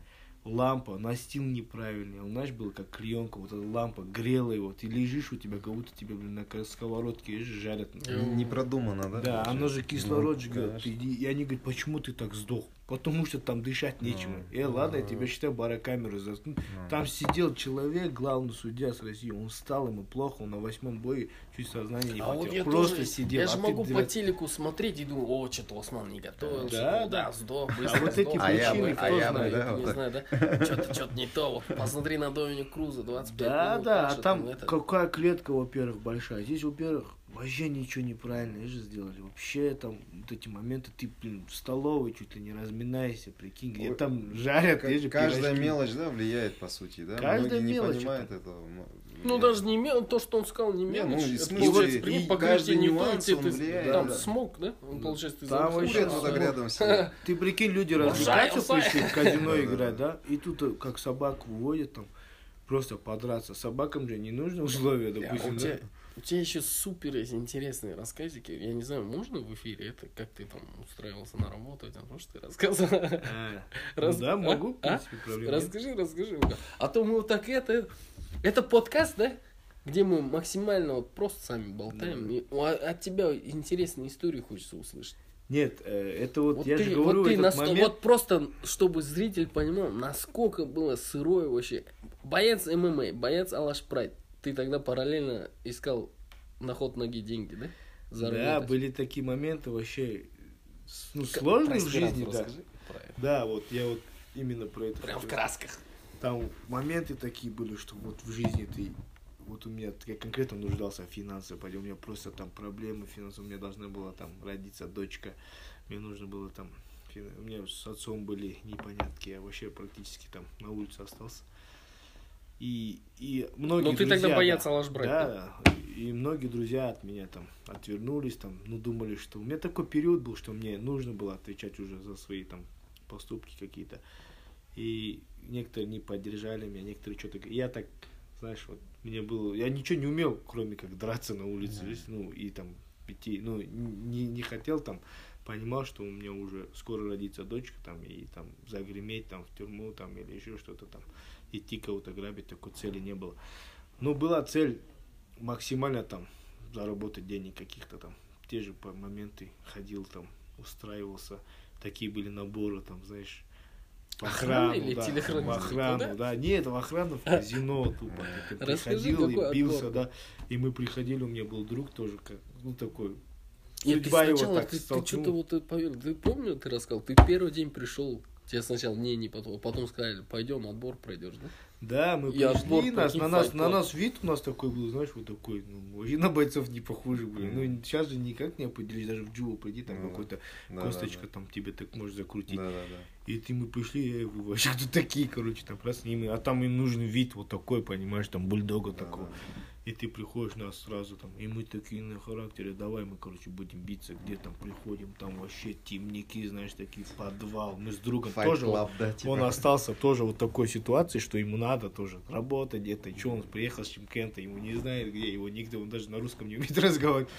Лампа, настил неправильный, он, знаешь, был как клеенка, вот эта лампа грела его, ты лежишь, у тебя как будто тебя, блин, на сковородке жарят. Не продумано, да? Да, оно же кислород Ну, жгет. И они говорят, почему ты так сдох? Потому что там дышать нечем. Ну, э, ладно, я ну. тебя считаю барокамеру заткнут. Ну. Там сидел человек, главный судья с России, он встал, ему плохо, он на восьмом бое чуть сознание не А вот потерял. я Просто тоже, сидел. я же а ты, могу по блядь, телеку смотреть и думаю, о, что-то Осман не готовился. Да, ну, да. сдох, А быстро вот эти. А причины кто а знает? не вот знаю, да? Что-то, что-то не то. Вот посмотри на Доминик Круза, 25 Да, да, а там какая клетка, во-первых, большая. Здесь, во-первых, вообще ничего неправильно же сделали. Вообще там вот эти моменты, ты, блин, в столовой чуть ли не разминаешься, прикинь, где Ой, там жарят, Ка- те же Каждая пирожки. мелочь, да, влияет, по сути, да? Каждая Многие мелочь не понимают этого. м, Ну, влияет. даже не мел, то, что он сказал, не Не, мелочь. ну, и Это смысле, получается, и покрытие каждый не нюанс, где он ты- влияет, там да. смог, да? Он, получается, ты Там вообще вот так а, рядом. Ты прикинь, люди урожай. пришли, в казино Да, да, играть, да? И тут э, как собаку выводят там, просто подраться. Собакам же не нужны условия, Бля, допустим, да? У тебя еще супер интересные рассказики. Я не знаю, можно в эфире это, как ты там устраивался на работу, это то, что ты рассказывал. Раз- ну да, а? могу, А? Расскажи, расскажи. А то мы вот так это... Это подкаст, да? Где мы максимально вот просто сами болтаем. И от тебя интересные истории хочется услышать. Нет, э, это вот, Вот я ты, же говорю, вот ты этот насто- момент... вот просто, чтобы зритель понимал, насколько было сырое вообще. Боец ММА, боец Алаш Прайд. Ты тогда параллельно искал на ход ноги деньги, да? Да, Заработать. были такие моменты вообще ну, сложные в жизни, да. Да, вот я вот именно про это. Прям в красках. Там моменты такие были, что вот в жизни ты вот у меня я конкретно нуждался в финансах, у меня просто там проблемы финансовые, у меня должна была там родиться дочка, мне нужно было там, у меня с отцом были непонятки, я вообще практически там на улице остался. И, и многие Ну, ты тогда друзья, боец да, Алаш брать, Да, и многие друзья от меня там отвернулись, там, ну, думали, что у меня такой период был, что мне нужно было отвечать уже за свои там поступки какие-то. И некоторые не поддержали меня, некоторые что-то... Я так, знаешь, вот мне было... Я ничего не умел, кроме как драться на улице, Мгм. ну, и там идти, ну, не, не хотел там, понимал, что у меня уже скоро родится дочка там, и там загреметь там в тюрьму там или еще что-то там, идти кого-то грабить, такой цели не было. Но была цель максимально там заработать денег каких-то там. Те же моменты ходил там, устраивался, такие были наборы, там, знаешь, в Охрана охрану, или да, телохранитель, в охрану, да? да, нет, в охрану, в казино тупо. Ты приходил и бился, отбор? да, и мы приходили, у меня был друг тоже, как, ну, такой, Нет, ты судьба его сначала, так ты, ты что-то вот поверил. Ты помню, ты рассказал, ты первый день пришел, тебе сначала не, не потом, потом сказали, пойдем, отбор пройдешь, да? Да, мы И отбор, пришли, нас, прикинь, на, нас, Fight на нас вид у нас такой был, знаешь, вот такой, ну, и на бойцов не похожи были. Ну, сейчас же никак не определишь, даже в джиу приди, там Ну да. какой-то Да, косточка да, там тебе так можешь закрутить. Да, да, да. И ты мы пришли, я его вообще кто такие, короче, там раз с ними, а там им нужен вид вот такой, понимаешь, там бульдога Да, такого. да. И ты приходишь нас сразу там, и мы такие на характере, давай мы, короче, будем биться, где там приходим, там вообще темники, знаешь, такие в подвал. Мы с другом Fight тоже, Club, вот, да, типа. он остался тоже вот такой ситуации, что ему надо тоже работать где-то. И что он приехал с Чемкента, ему не знает где, его нигде, он даже на русском не умеет разговаривать.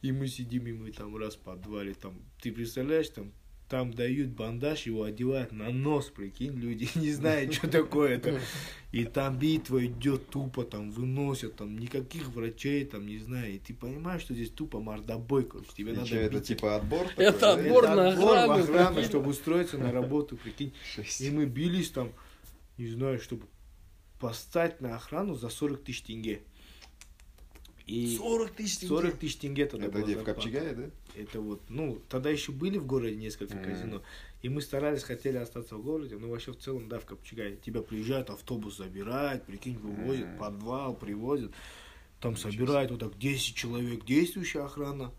И мы сидим, и мы там раз в подвале, там, ты представляешь, там, там дают бандаж, его одевают на нос, прикинь, люди не знают, что такое это. И там битва идет тупо, там выносят, там никаких врачей, там не знаю. И ты понимаешь, что здесь тупо мордобой, короче, тебе И надо чё, это бить. типа отбор Это такой, да? отбор Это на отбор в охрану, охрану, чтобы устроиться на работу, прикинь. Шесть. И мы бились там, не знаю, чтобы поставить на охрану за 40 тысяч тенге. И 40 тысяч 40 тысяч тенге тогда Это где, в. Копчегае, да? Это вот, ну, тогда еще были в городе несколько Мгм. казино. И мы старались, хотели остаться в городе, но вообще в целом, да, в Копчегае. Тебя приезжает автобус забирает, прикинь, вывозит, Мгм. подвал привозит. Там Ничего собирает вот так 10 человек, действующая охрана.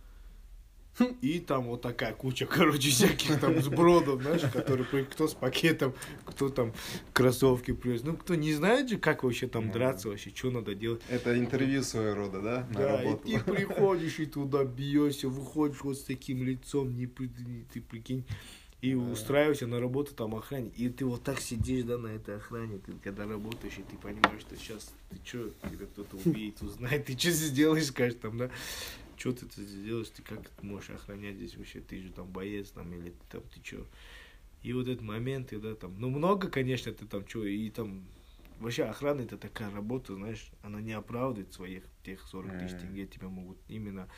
И там вот такая куча, короче, всяких там сбродов, знаешь, которые кто с пакетом, кто там кроссовки привез. Ну, кто не знает же, как вообще там драться, вообще, что надо делать. Это интервью своего рода, да? На Да, и работу. ты приходишь и туда бьешься, выходишь вот с таким лицом, не, ты прикинь, и Да. устраиваешься на работу там охранник. И ты вот так сидишь, да, на этой охране, ты когда работаешь, и ты понимаешь, что сейчас ты что, тебя кто-то увидит, узнает, ты что здесь делаешь, скажешь там, да, что ты тут здесь делаешь, ты как можешь охранять здесь вообще, ты же там боец там, или ты там, ты что. И вот этот момент, да, там, ну много, конечно, ты там что, и там, вообще охрана это такая работа, знаешь, она не оправдывает своих тех 40 тысяч тенге, тебя могут именно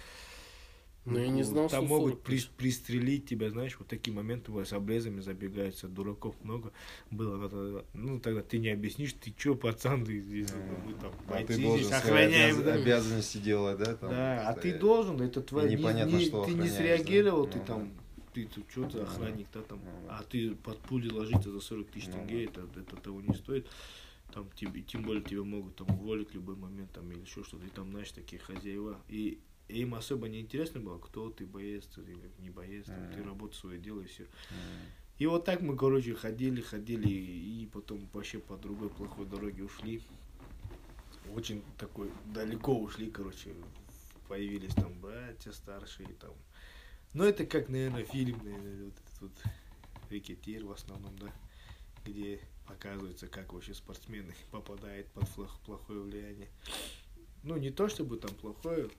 Ну, я не знал, там что могут 40 при- пристрелить тебя, знаешь, вот такие моменты с обрезами забегаются, дураков много было. тогда- Ну, тогда ты не объяснишь, ты чё, пацан, ты здесь, Мгм. мы там А ты должен здесь охраняем, обяз- да. обязанности делать, да? там, Да, а ты должен, это твоя, не- непонятно, не- что ты не среагировал, да? ты Ну, там, ты тут что-то Ну, охранник, да, там, ну, а ты под пули ложиться за 40 тысяч Ну, тенге, это, это того не стоит. Там тебе, тем более тебя могут там уволить в любой момент там или еще что-то, и там, знаешь, такие хозяева. И им особо не интересно было, кто ты, боец ты или не боец, там, ты работу свою делай, и все. И вот так мы, короче, ходили, ходили, и потом вообще по другой плохой дороге ушли. Очень такой далеко ушли, короче, появились там братья старшие там. Но это как, наверное, фильм, наверное, вот этот вот рекетир в основном, да, где показывается, как вообще спортсмены попадают под плохое влияние. Ну, не то чтобы там плохое,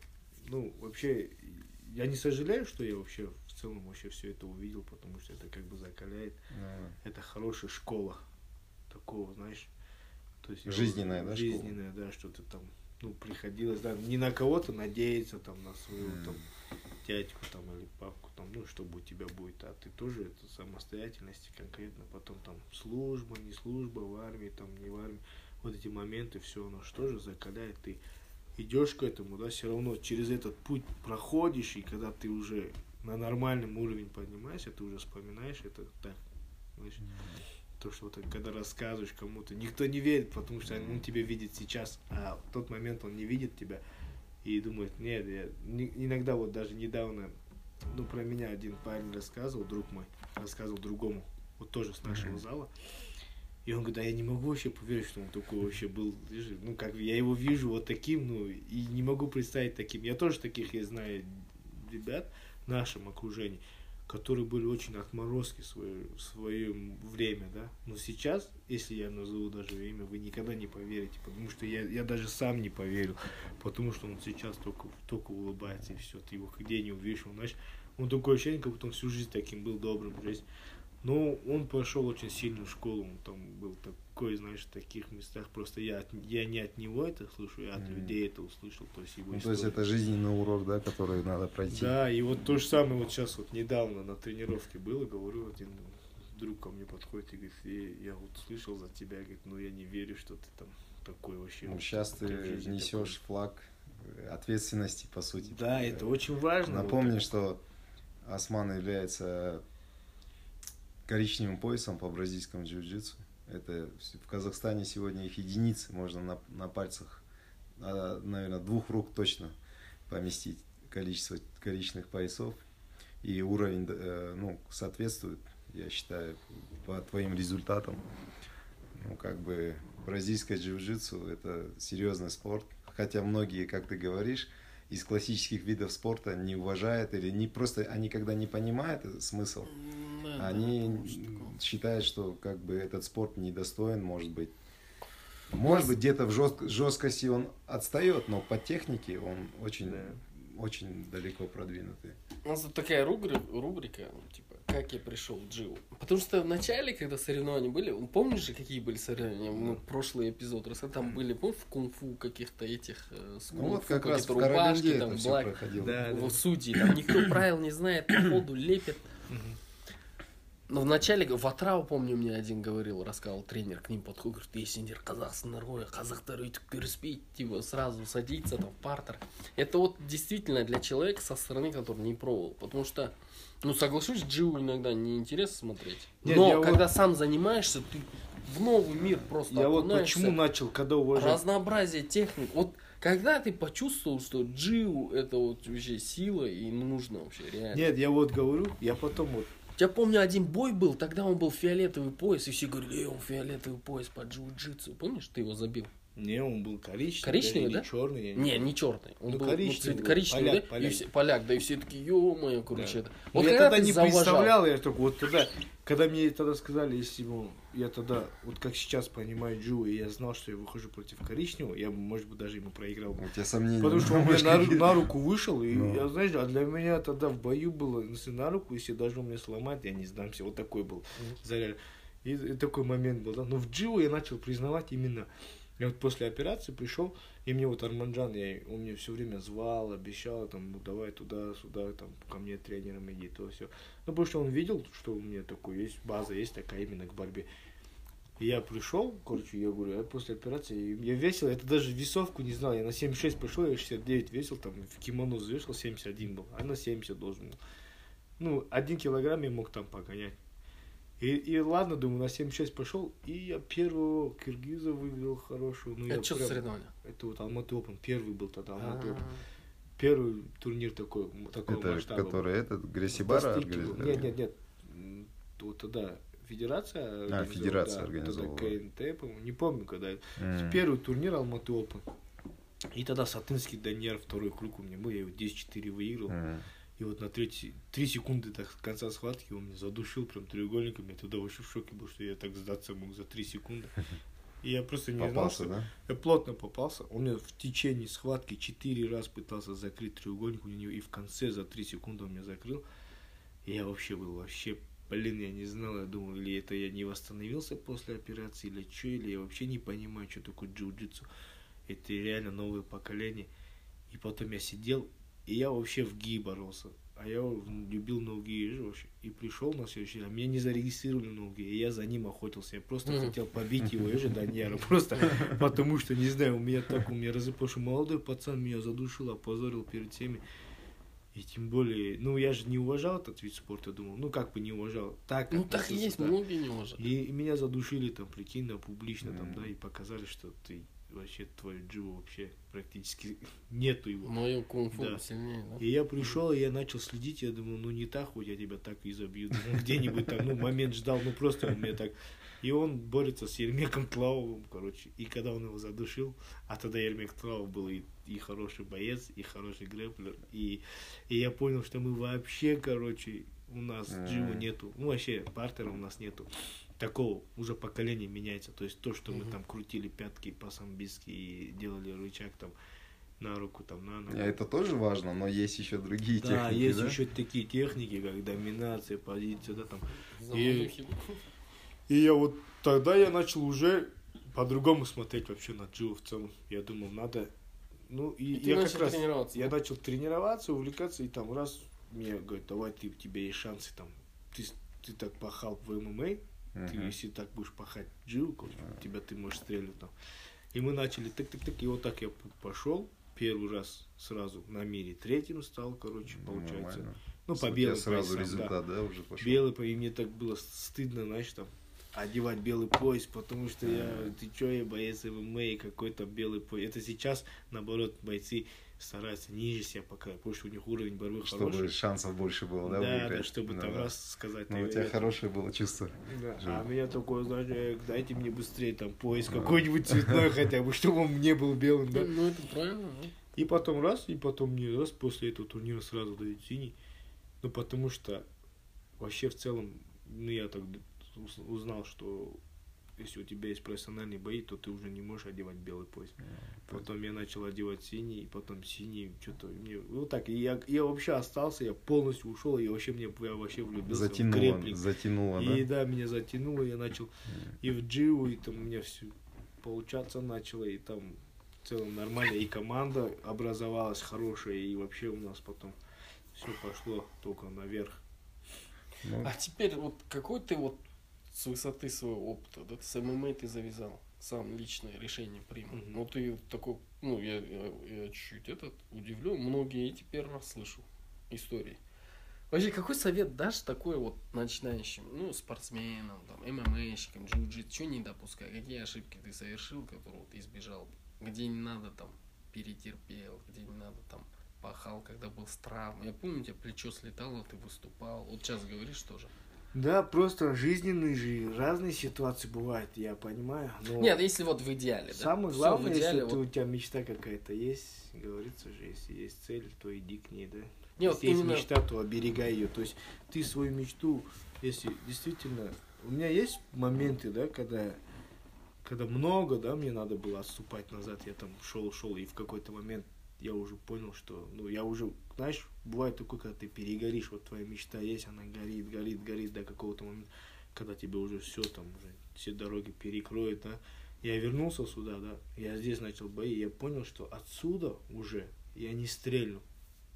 ну, вообще, я не сожалею, что я вообще в целом вообще все это увидел, потому что это как бы закаляет. Ну, Это хорошая школа такого, знаешь. То есть Жизненная, да, школа? Жизненная, да, что-то там, ну, приходилось, да, не на кого-то надеяться, там, на своего, М. там, дядьку, там, или папку, там, ну, что у тебя будет, а ты тоже, это самостоятельности конкретно, потом, там, служба, не служба, в армии, там, не в армии, вот эти моменты, все, оно что же закаляет, ты идешь к этому, да, все равно через этот путь проходишь, и когда ты уже на нормальном уровне поднимаешься, ты уже вспоминаешь это так, знаешь, то, что вот когда рассказываешь кому-то, никто не верит, потому что он тебя видит сейчас, а в тот момент он не видит тебя и думает, нет, я... иногда вот даже недавно, ну, про меня один парень рассказывал, друг мой, рассказывал другому, вот тоже с нашего зала, и он говорит, да я не могу вообще поверить, что он такой вообще был, ну, как я его вижу вот таким, ну, и не могу представить таким. Я тоже таких, я знаю, ребят в нашем окружении, которые были очень отморозки в свое, в свое время, да. Но сейчас, если я назову даже имя, вы никогда не поверите, потому что я, я даже сам не поверил, потому что он сейчас только, только улыбается, и все, ты его где не увидишь, он, знаешь, он такое ощущение, как будто он всю жизнь таким был добрым, жизнь. Но он пошел очень сильную школу, он там был такой, знаешь, в таких местах. Просто я, от- я не от него это слышу, я от Мгм. людей это услышал. То есть его Ну, то есть это жизненный урок, да, который надо пройти. Да, и вот то же самое вот сейчас вот недавно на тренировке было, говорю, один друг ко мне подходит и говорит, «Э, я вот слышал за тебя, говорит, но я не верю, что ты там такой вообще. Ну, сейчас ты несешь флаг э, ответственности, по сути. такой». Да, это очень важно. Напомни, вот. что Осман является коричневым поясом по бразильскому джиу-джитсу. Это в Казахстане сегодня их единицы, можно на, на пальцах, наверное, двух рук точно поместить количество коричневых поясов. И уровень э, ну, соответствует, я считаю, по твоим результатам. Ну, как бы бразильское джиу-джитсу это серьезный спорт. Хотя многие, как ты говоришь, из классических видов спорта не уважают или не просто они когда не понимают смысл, М, да, да, они такое. считают, что как бы этот спорт недостоин, может быть. Может быть, где-то в жест- жесткости он отстает, но по технике он очень, Да. очень далеко продвинутый. У нас тут такая рубрика, рубрика, ну, типа, как я пришел в Джиу. Потому что в начале, когда соревнования были, ну, помнишь же, какие были соревнования? Ну, прошлый эпизод, раз там были, помнишь, в кунг-фу каких-то этих, э, с Ну вот как раз рубашки, там, блак. Да. вот судьи, там никто правил не знает, по ходу лепят. Мгм. Но вначале, в Атрау, помню, мне один говорил, рассказал тренер, к ним подходит, говорит, ты сендер казахстан ой, казахтар өйтіп көріспейді, типа, сразу садиться там в партер. Это вот действительно для человека со стороны, который не пробовал, потому что, ну, соглашусь, Джиу иногда неинтересно смотреть. Нет, Но я вот- когда сам занимаешься, ты в новый мир просто Я вот окунаешься. почему начал, когда уважать. Разнообразие техник. Вот когда ты почувствовал, что Джиу это вот вообще сила и нужно вообще реально. Нет, я вот говорю, я потом вот я помню, один бой был, тогда он был фиолетовый пояс, и все говорили, эй, он фиолетовый пояс по джиу-джитсу. Помнишь, ты его забил? Не, он был коричневый. Коричневый, да? черный. я Не, не черный. Он Ну, был коричневый цвет- был. коричневый, Поляк, да? поляк. И все, поляк, да, и все такие, ё-моё, короче, Да. это. Ну, Вот я когда тогда ты не зауважал- представлял, я только вот тогда, когда мне тогда сказали, если бы я тогда, вот как сейчас понимаю Джу, и я знал, что я выхожу против коричневого, я бы, может быть, даже ему проиграл. У тебя сомнения. Потому что он мне на, на руку вышел, и Ну. я, знаешь, а для меня тогда в бою было, если на руку, если даже он меня сломает, я не сдамся. Вот такой был заряд. И, и такой момент был, да. Но в Джиу я начал признавать именно. Я вот после операции пришел, и мне вот Арманджан, я, он мне все время звал, обещал, там, ну давай туда, сюда, там, ко мне тренером иди, то все. Ну, потому что он видел, что у меня такой есть база, есть такая именно к борьбе. И я пришел, короче, я говорю, я после операции, я весил, это даже весовку не знал, я на 76 пришел, я 69 весил, там в кимоно взвешивал, 71 был, а на 70 должен был. Ну, один килограмм я мог там погонять. И, и ладно, думаю, на 76 пошел, и я первого киргиза выиграл хорошую. Ну, я Это что за прям- соревнование? Это вот Алматы Опен, первый был тогда Алматы А, Опен. Первый турнир такой, такого Это масштаба. был. который этот Грессибара был. Нет, нет, нет. Вот тогда федерация организовала, федерация да, организовала. Тогда КНТ, по-моему, не помню, когда. М. Первый турнир Алматы Опен. И тогда Сатынский Даньяр второй круг у меня был, я его 10-4 выиграл. М. И вот на третий, три секунды до конца схватки он меня задушил прям треугольником. Я тогда вообще в шоке был, что я так сдаться мог за три секунды. И я просто не знал, Попался, что... да? Я плотно попался. Он меня в течение схватки четыре раз пытался закрыть треугольник у него, и в конце за три секунды он меня закрыл. И я вообще был вообще, блин, я не знал, я думал, или это я не восстановился после операции, или что, или я вообще не понимаю, что такое джиу-джитсу. Это реально новое поколение. И потом я сидел, и я вообще в ГИ боролся. А я любил ноги вообще. И пришел на следующий день, а меня не зарегистрировали ноги, и я за ним охотился. Я просто Мгм. хотел побить его, я же Даньяра, просто потому что, не знаю, у меня так, у меня разыпал, что молодой пацан меня задушил, опозорил перед всеми. И тем более, ну я же не уважал этот вид спорта, думал, ну как бы не уважал. Так Ну так и есть, да. многие не может. И, и меня задушили там, прикинь, да, публично там, Мгм. да, и показали, что ты вообще твой джиу вообще практически нету его. Мое кунг-фу Да. сильнее, да? И я пришел, и я начал следить, я думал, ну не так, хоть я тебя так и забью. Ну, где-нибудь там, ну, момент ждал, ну просто он меня так... И он борется с Ермеком Тлауовым, короче. И когда он его задушил, а тогда Ермек Тлауов был и, и хороший боец, и хороший грэплер. И, и я понял, что мы вообще, короче, у нас Мгм. джиу нету. Ну, вообще, партера у нас нету. Такого уже поколение меняется. То есть то, что мы там крутили пятки по-самбийски и делали рычаг там, на руку, там, на ногу. Это тоже важно, но есть еще другие Да, техники, есть да? еще такие техники, как доминация, позиция, да, там. Заманухи. И я вот тогда я начал уже по-другому смотреть вообще на джиу в целом. Я думал, надо... Ну, и, И ты я начал как раз... тренироваться. Я начал тренироваться, увлекаться, и там раз мне говорят, давай ты, у тебя есть шансы, там, ты, ты так пахал в ММА, ты, Мгм. если так будешь пахать короче, тебя ты можешь стрелять там. И мы начали тык-тык-тык, и вот так я пошел, первый раз сразу на мире, третьим стал, короче, получается. Нормально. Ну, по белым сразу поясам, да. результат, да, уже пошел? Белый, и мне так было стыдно, знаешь, там, одевать белый пояс, потому что я, ты чё, я боец ММА, какой-то белый пояс. Это сейчас, наоборот, бойцы стараются ниже себя показать, потому что у них уровень борьбы Чтобы хороший. шансов больше было, да, да, да, чтобы Ну там да. раз сказать. Ну, у «Эй, тебя это- хорошее было чувство. да. А у меня такое, знаешь, э, дайте мне быстрее там пояс Да. какой-нибудь цветной хотя бы, чтобы он не был белым, да. Ну, это правильно. И потом раз, и потом мне раз после этого турнира сразу дают синий. Ну, потому что вообще в целом, ну, я так уз- узнал, что если у тебя есть профессиональные бои, то ты уже не можешь одевать белый пояс. Потом я начал одевать синий, и потом синий, что-то мне... Вот так, и я, я вообще остался, я полностью ушел, и вообще мне, я вообще влюбился в Затянуло, грэпплинг. затянуло, И да? да, меня затянуло, я начал и в джиу, и там у меня все получаться начало, и там в целом нормально, и команда образовалась хорошая, и вообще у нас потом все пошло только наверх. Ну, А теперь вот какой ты вот с высоты своего опыта, да, с ММА ты завязал, сам личное решение принял. Мгм. Ну ты такой, ну я, я, я чуть-чуть этот удивлен, многие эти первый раз слышу истории. Вообще, какой совет дашь такой вот начинающим, ну, спортсменам, там, ММАщикам, джиу-джитсу, что не допускай, какие ошибки ты совершил, которые вот избежал, где не надо там перетерпел, где не надо там пахал, когда был с травмой. Я помню, у тебя плечо слетало, ты выступал. Вот сейчас говоришь тоже. Да, просто жизненные же разные ситуации бывают, я понимаю. Но Нет, если вот в идеале, да. самое главное, идеале, если ты- вот- у тебя мечта какая-то есть, говорится же, если есть цель, то иди к ней, да. Не, вот если есть именно- мечта, то оберегай ее. То есть ты свою мечту, если действительно... У меня есть моменты, да, когда, когда много, да, мне надо было отступать назад, я там шел, шел, и в какой-то момент я уже понял, что, ну, я уже, знаешь, бывает такое, когда ты перегоришь, вот твоя мечта есть, она горит, горит, горит до какого-то момента, когда тебе уже все там, уже все дороги перекроют, да. Я вернулся сюда, да, я здесь начал бои, я понял, что отсюда уже я не стрельну.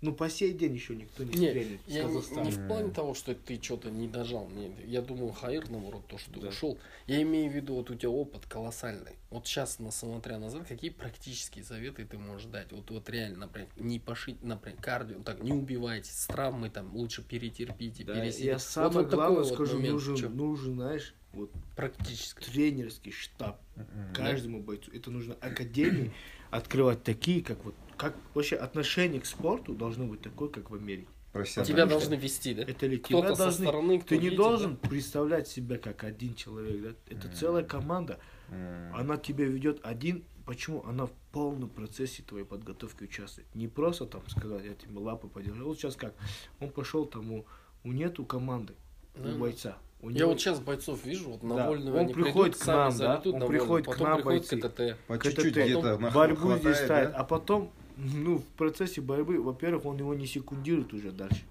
Ну, по сей день еще никто не Не, стрельнет я в не, не в плане того, что ты что-то не дожал. Не, я думаю, Хаир, наоборот, то, что ты Да. ушел. Я имею в виду, вот у тебя опыт колоссальный. Вот сейчас, смотря назад, какие практические советы ты можешь дать? Вот, вот реально, например, не пошить, например, кардио, так, не убивайтесь, с травмой там лучше перетерпите, Да, пересидите. я Вот- самое вот такой главное вот скажу, момент. нужен, Чё? нужен, знаешь, вот Практически. тренерский штаб Мгм. каждому бойцу. Это нужно академии открывать такие, как вот, как вообще отношение к спорту должно быть такое, как в Америке. Профессионально. Тебя должны вести, да? Это ли Кто-то тебя со должны, стороны, кто ты не видит, должен да? представлять себя как один человек, да? Это Мгм. целая команда. М. Она тебя ведет один. Почему? Она в полном процессе твоей подготовки участвует. Не просто там сказать, я тебе лапы подержал. Вот сейчас как? Он пошел там, у, у нету команды, Да. у бойца. У Я него- вот сейчас бойцов вижу, вот на Да, вольную он они приходит придут, к сами нам, да, он на приходит вольную, к нам приходит бойцы. КТТ. По КТТ, чуть-чуть где-то борьбу хватает, здесь ставит, да? а потом, ну, в процессе борьбы, во-первых, он его не секундирует уже дальше.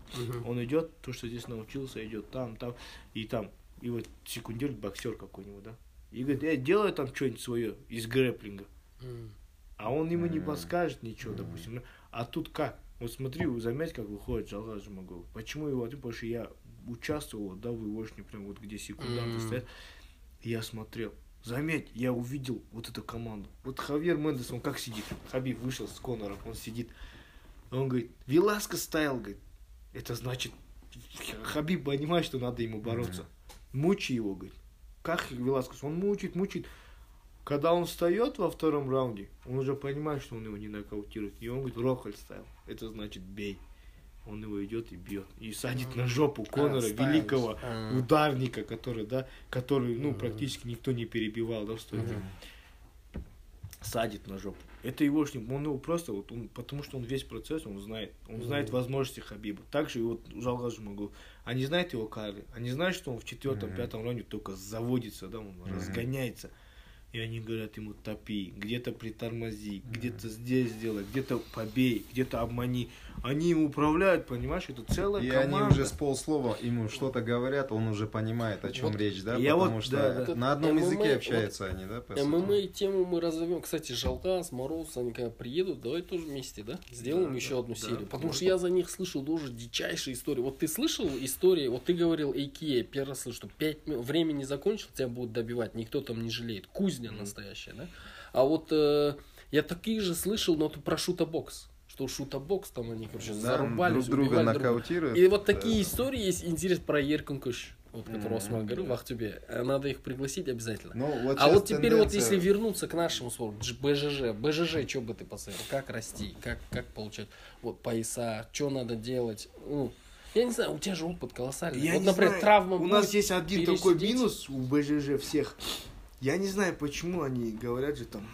Он идет, то, что здесь научился, идет там, там, и там. И вот секундирует боксер какой-нибудь, да. И говорит, э, делай там что-нибудь свое из грэплинга. А он ему не подскажет ничего, допустим. А тут как? Вот смотри, вы заметь, как выходит Жалгаз Жумагулов. Почему его? Потому что я участвовал, да, в егошне, прям вот где секунданты М. стоят. Я смотрел. Заметь, я увидел вот эту команду. Вот Хавьер Мендес, он как сидит? Хабиб вышел с Конором, он сидит. Он говорит, Веласко ставил, говорит. Это значит, Хабиб понимает, что надо ему бороться. Мучи его, говорит. Как Веласкес? Он мучит, мучит. Когда он встает во втором раунде, он уже понимает, что он его не нокаутирует. И он говорит, Рохаль ставил. Это значит бей. Он его идет и бьет. И садит на жопу Конора, ставишь. великого А. ударника, который, да, который, ну, практически никто не перебивал, да, в стойке. Садит на жопу. Это его он его просто, вот он, потому что он весь процесс, он знает. Он знает возможности Хабиба. Также и вот Жалгаз могу. Они знают его кары. Они знают, что он в четвертом, пятом раунде только заводится, да, он разгоняется. И они говорят ему топи, где-то притормози, где-то здесь сделай, где-то побей, где-то обмани. Они им управляют, понимаешь, это целая И команда. они уже с полслова ему что-то говорят, он уже понимает, о чем Вот речь, да? я Потому вот, что да, да. на одном ММА, языке вот общаются они, да? по сути? ММА тему мы разовьем. Кстати, Жалкас, Мороз, они когда приедут, давай тоже вместе, да? Сделаем Да, еще да, одну да, серию. Потому можно. что я за них слышал тоже дичайшие истории. Вот ты слышал истории, вот ты говорил Эйкия, первый раз слышал, что 5 минут, времени закончил, тебя будут добивать, никто там не жалеет. Кузня настоящая, да? А вот э, я такие же слышал, но про шута-бокс. Что шута-бокс там они, короче, Да, зарубались, друг друга убивали друг нокаутируют. И вот да. такие истории есть интерес про Еркин Куш, вот, которого Осман говорил да. в Ахтюбе. Э, Надо их пригласить обязательно. Ну, вот а вот теперь вот тенденция- если вернуться к нашему спорту, БЖЖ, БЖЖ, что бы ты посоветовал? Как расти, как, как получать вот пояса, что надо делать? Ну, я не знаю, у тебя же опыт колоссальный. Я вот, например, знаю, травма У нас есть один такой пересидеть. минус у БЖЖ всех. Я не знаю, почему они говорят же там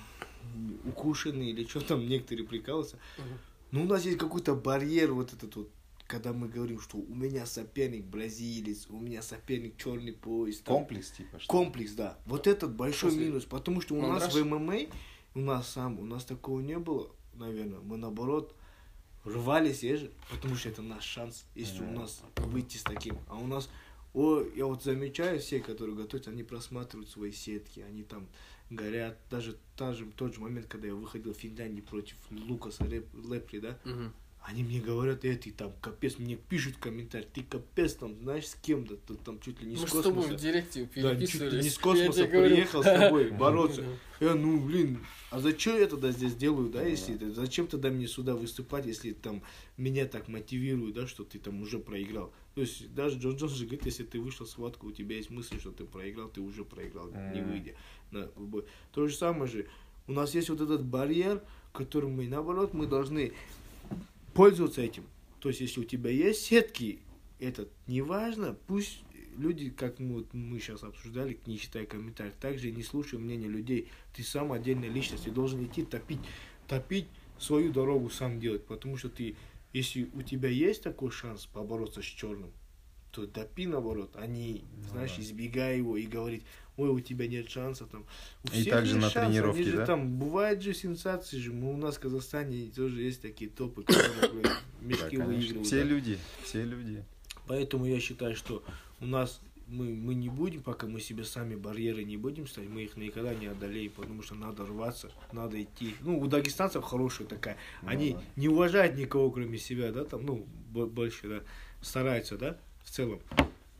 укушенные или что там некоторые прикалываются. Но у нас есть какой-то барьер вот этот вот, когда мы говорим, что у меня соперник бразилец, у меня соперник черный пояс. там. Комплекс, типа, что Комплекс, да. Вот этот большой После минус, потому что у нас мандраж? в ММА, у нас сам, у нас такого не было, наверное. Мы наоборот рвались же, потому что это наш шанс, если у нас выйти с таким. А у нас, о, я вот замечаю, все, которые готовятся, они просматривают свои сетки, они там горят. Даже та же, тот же момент, когда я выходил в Финляндии против Лукаса Леп- Лепри, да, Мгм. Они мне говорят, эй, ты там капец, мне пишут в комментариях, ты капец там, знаешь, с кем-то, ты там чуть ли не Мы с с тобой космоса. в директе Да, чуть ли не с космоса говорю. приехал с тобой бороться. Я, ну, блин, а зачем я тогда здесь делаю, да, если это, зачем тогда мне сюда выступать, если там меня так мотивируют, да, что ты там уже проиграл. То есть даже Джон Джонс же говорит, если ты вышел в схватку, у тебя есть мысль, что ты проиграл, ты уже проиграл, не выйдя на бой. То же самое же, у нас есть вот этот барьер, которым мы, наоборот, мы должны пользоваться этим. То есть, если у тебя есть сетки, этот, неважно, пусть люди, как мы, вот мы сейчас обсуждали, не читая комментариев, также не слушай мнения людей. Ты сам отдельная личность, ты должен идти топить, топить свою дорогу сам делать, потому что ты, если у тебя есть такой шанс побороться с черным, то топи наоборот, а не, знаешь, да. избегай его и говорить, ой, у тебя нет шанса там. У И всех также на шанс, тренировке, они же да? там, бывают же сенсации же, мы у нас в Казахстане тоже есть такие топы, которые Да, мешки конечно. выигрывают. Все да. люди, все люди. Поэтому я считаю, что у нас мы, мы не будем, пока мы себе сами барьеры не будем ставить, мы их никогда не одолеем, потому что надо рваться, надо идти. Ну, у дагестанцев хорошая такая. Ну Они да. не уважают никого, кроме себя, да, там, ну, бо- больше, да, стараются, да, в целом.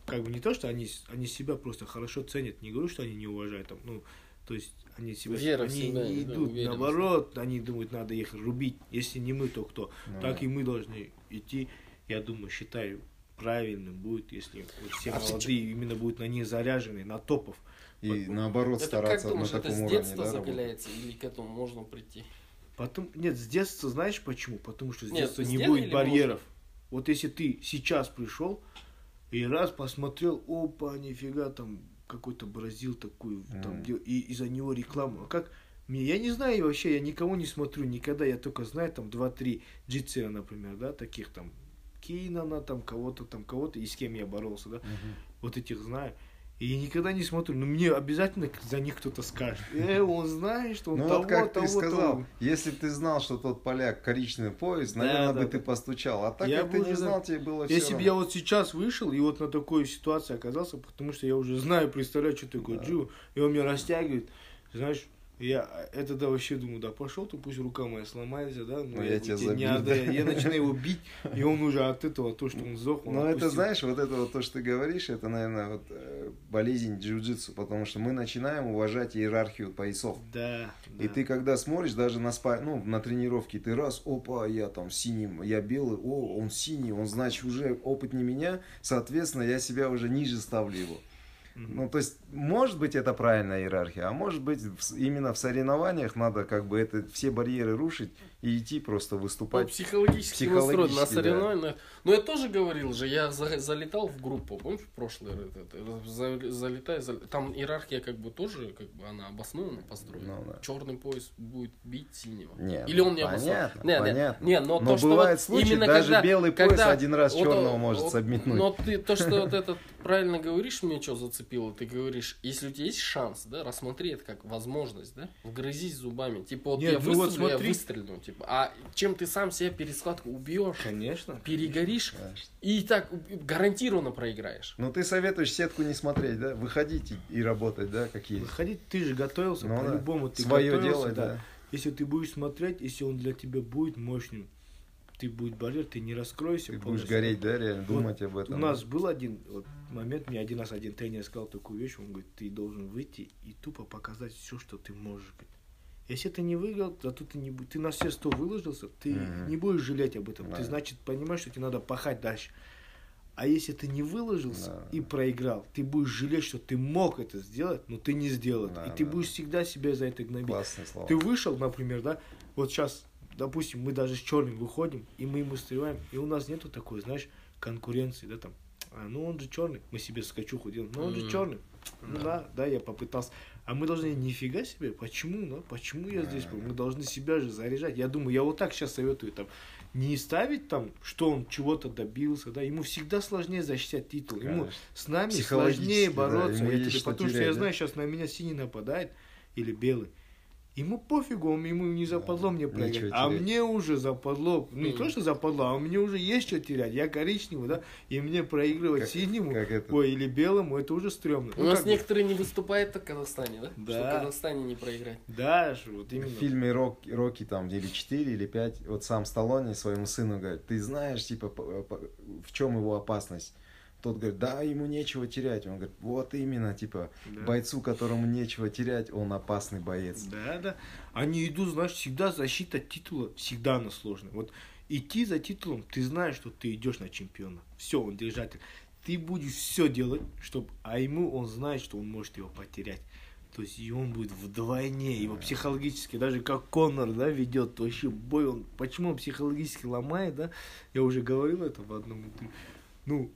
Как бы не то, что они, с- они себя просто хорошо ценят, не говорю, что они не уважают, там, ну, то есть они себя, Вера они себя, не да, идут, уверенность. наоборот, они думают, надо их рубить, если не мы, то кто? Ну так да. и мы должны идти, я думаю, считаю, правильным будет, если вот все А молодые именно будут на них заряжены, на топов. И Вот. наоборот Это как стараться думаешь, на это таком с уровне, детства да, работать. закаляется или к этому можно прийти? Потом, нет, с детства знаешь почему? Потому что с Нет, детства с не будет барьеров. Вот если ты сейчас пришел и раз посмотрел, опа, нифига, там какой-то бразил такой, там, Мгм. дел- и из-за него реклама. А как мне, я не знаю вообще, я никого не смотрю никогда, я только знаю там 2-3 джитсера, например, да, таких там Кинана, там кого-то, там кого-то, и с кем я боролся, да, Мгм. вот этих знаю. И я никогда не смотрю, но мне обязательно за них кто-то скажет. Э, он знает, что он Ну того, вот как ты того, сказал, того. если ты знал, что тот поляк коричневый пояс, Да, наверное, да, бы да. ты постучал. А так Я как ты не знал, тебе было все Если бы я вот сейчас вышел и вот на такой ситуации оказался, потому что я уже знаю, представляю, что такое Да. джиу, и он меня растягивает, знаешь, я это да вообще думаю, да пошел ты, пусть рука моя сломается, да, но Ну, я тебя тебе не забил, отдаю. да. я начинаю его бить, и он уже от этого, то, что он сдох, он Ну, это, знаешь, вот это вот то, что ты говоришь, это, наверное, вот э, болезнь джиу-джитсу, потому что мы начинаем уважать иерархию поясов. Да, И да. ты когда смотришь даже на спа, ну, на тренировке, ты раз, опа, я там синим, я белый, о, он синий, он, значит, уже опытнее меня, соответственно, я себя уже ниже ставлю его. Ну, то есть, может быть, это правильная иерархия, а может быть, именно в соревнованиях надо как бы это все барьеры рушить и идти просто Ну, выступать. психологически, Психологически, настроен на да. соревнования. Но я тоже говорил же, я за- залетал в группу, помнишь, в прошлый раз, это, за- залетай, зал- там иерархия как бы тоже, как бы она обоснованно построена. Ну, да. Черный пояс будет бить синего. Нет, Или он не обоснован. понятно, Не, не, понятно. Не, но, Но то, что бывают вот случаи, именно даже когда, белый пояс когда один раз вот, черного э, может вот. Но ты то, что вот этот правильно говоришь, мне что зацепило. Ты говоришь, если у тебя есть шанс, да, рассмотри это как возможность, да, вгрызись зубами. Типа, вот Нет, я ну вот выстрелю, я смотри. выстрелю, типа. А чем ты сам себя перед схваткой убьешь, Конечно. перегоришь, Конечно. и так гарантированно проиграешь. Ну ты советуешь сетку не смотреть, да? Выходить и, и работать, да, как есть. Выходить, ты же готовился, Ну да. по-любому ты Свое готовился, делать, да. да. Если ты будешь смотреть, если он для тебя будет мощным, ты будешь болеть, ты не раскроешься. Ты будешь полностью. гореть, да, реально, Вот думать об этом. У нас был один вот, момент, мне один раз один тренер сказал такую вещь, он говорит, ты должен выйти и тупо показать все, что ты можешь. говорит. Если ты не выиграл, зато ты не ты на все сто выложился, ты Мгм. не будешь жалеть об этом. Да. Ты значит понимаешь, что тебе надо пахать дальше. А если ты не выложился Да. и проиграл, ты будешь жалеть, что ты мог это сделать, но ты не сделал. это. Да, и ты да. будешь всегда себя за это гнобить. Классные слова. Ты вышел, например, да, вот сейчас, допустим, мы даже с черным выходим, и мы ему стреляем, и у нас нету такой, знаешь, конкуренции, да, там, а, ну он же черный, мы себе скачуху делаем, ну он же Мгм. черный, ну да, да, я попытался. А мы должны, нифига себе, почему, да, почему я здесь, был? мы должны себя же заряжать. Я думаю, я вот так сейчас советую, там, не ставить там, что он чего-то добился, да, ему всегда сложнее защищать титул, ему с нами сложнее да, бороться, ему я тебе- что потому что терять, я да? знаю, сейчас на меня синий нападает или белый. Ему пофигу, он ему не западло мне нечего А мне уже западло. Ну, не то, что западло, а мне уже есть что терять. Я коричневый, да, и мне проигрывать Как- синему, как это? ой, или белому, это уже стрёмно. У Ну, нас бы- некоторые не выступают в Казахстане, да? Что в Да. Казахстане не проиграть. Да, ж, вот именно. В фильме Рок, Рокки там или 4, или 5, вот сам Сталлоне своему сыну говорит, ты знаешь, типа, в чем его опасность? Тот говорит, да, ему нечего терять. Он говорит, вот именно, типа, Да. бойцу, которому нечего терять, он опасный боец. Да, да. Они идут, знаешь, всегда защита титула, всегда она сложная. Вот идти за титулом, ты знаешь, что ты идешь на чемпиона. Все, он держатель. Ты будешь все делать, чтобы, а ему он знает, что он может его потерять. То есть и он будет вдвойне, его психологически, даже как Коннор, да, ведет вообще бой, он, почему он психологически ломает, да, я уже говорил это в одном интервью. Ну,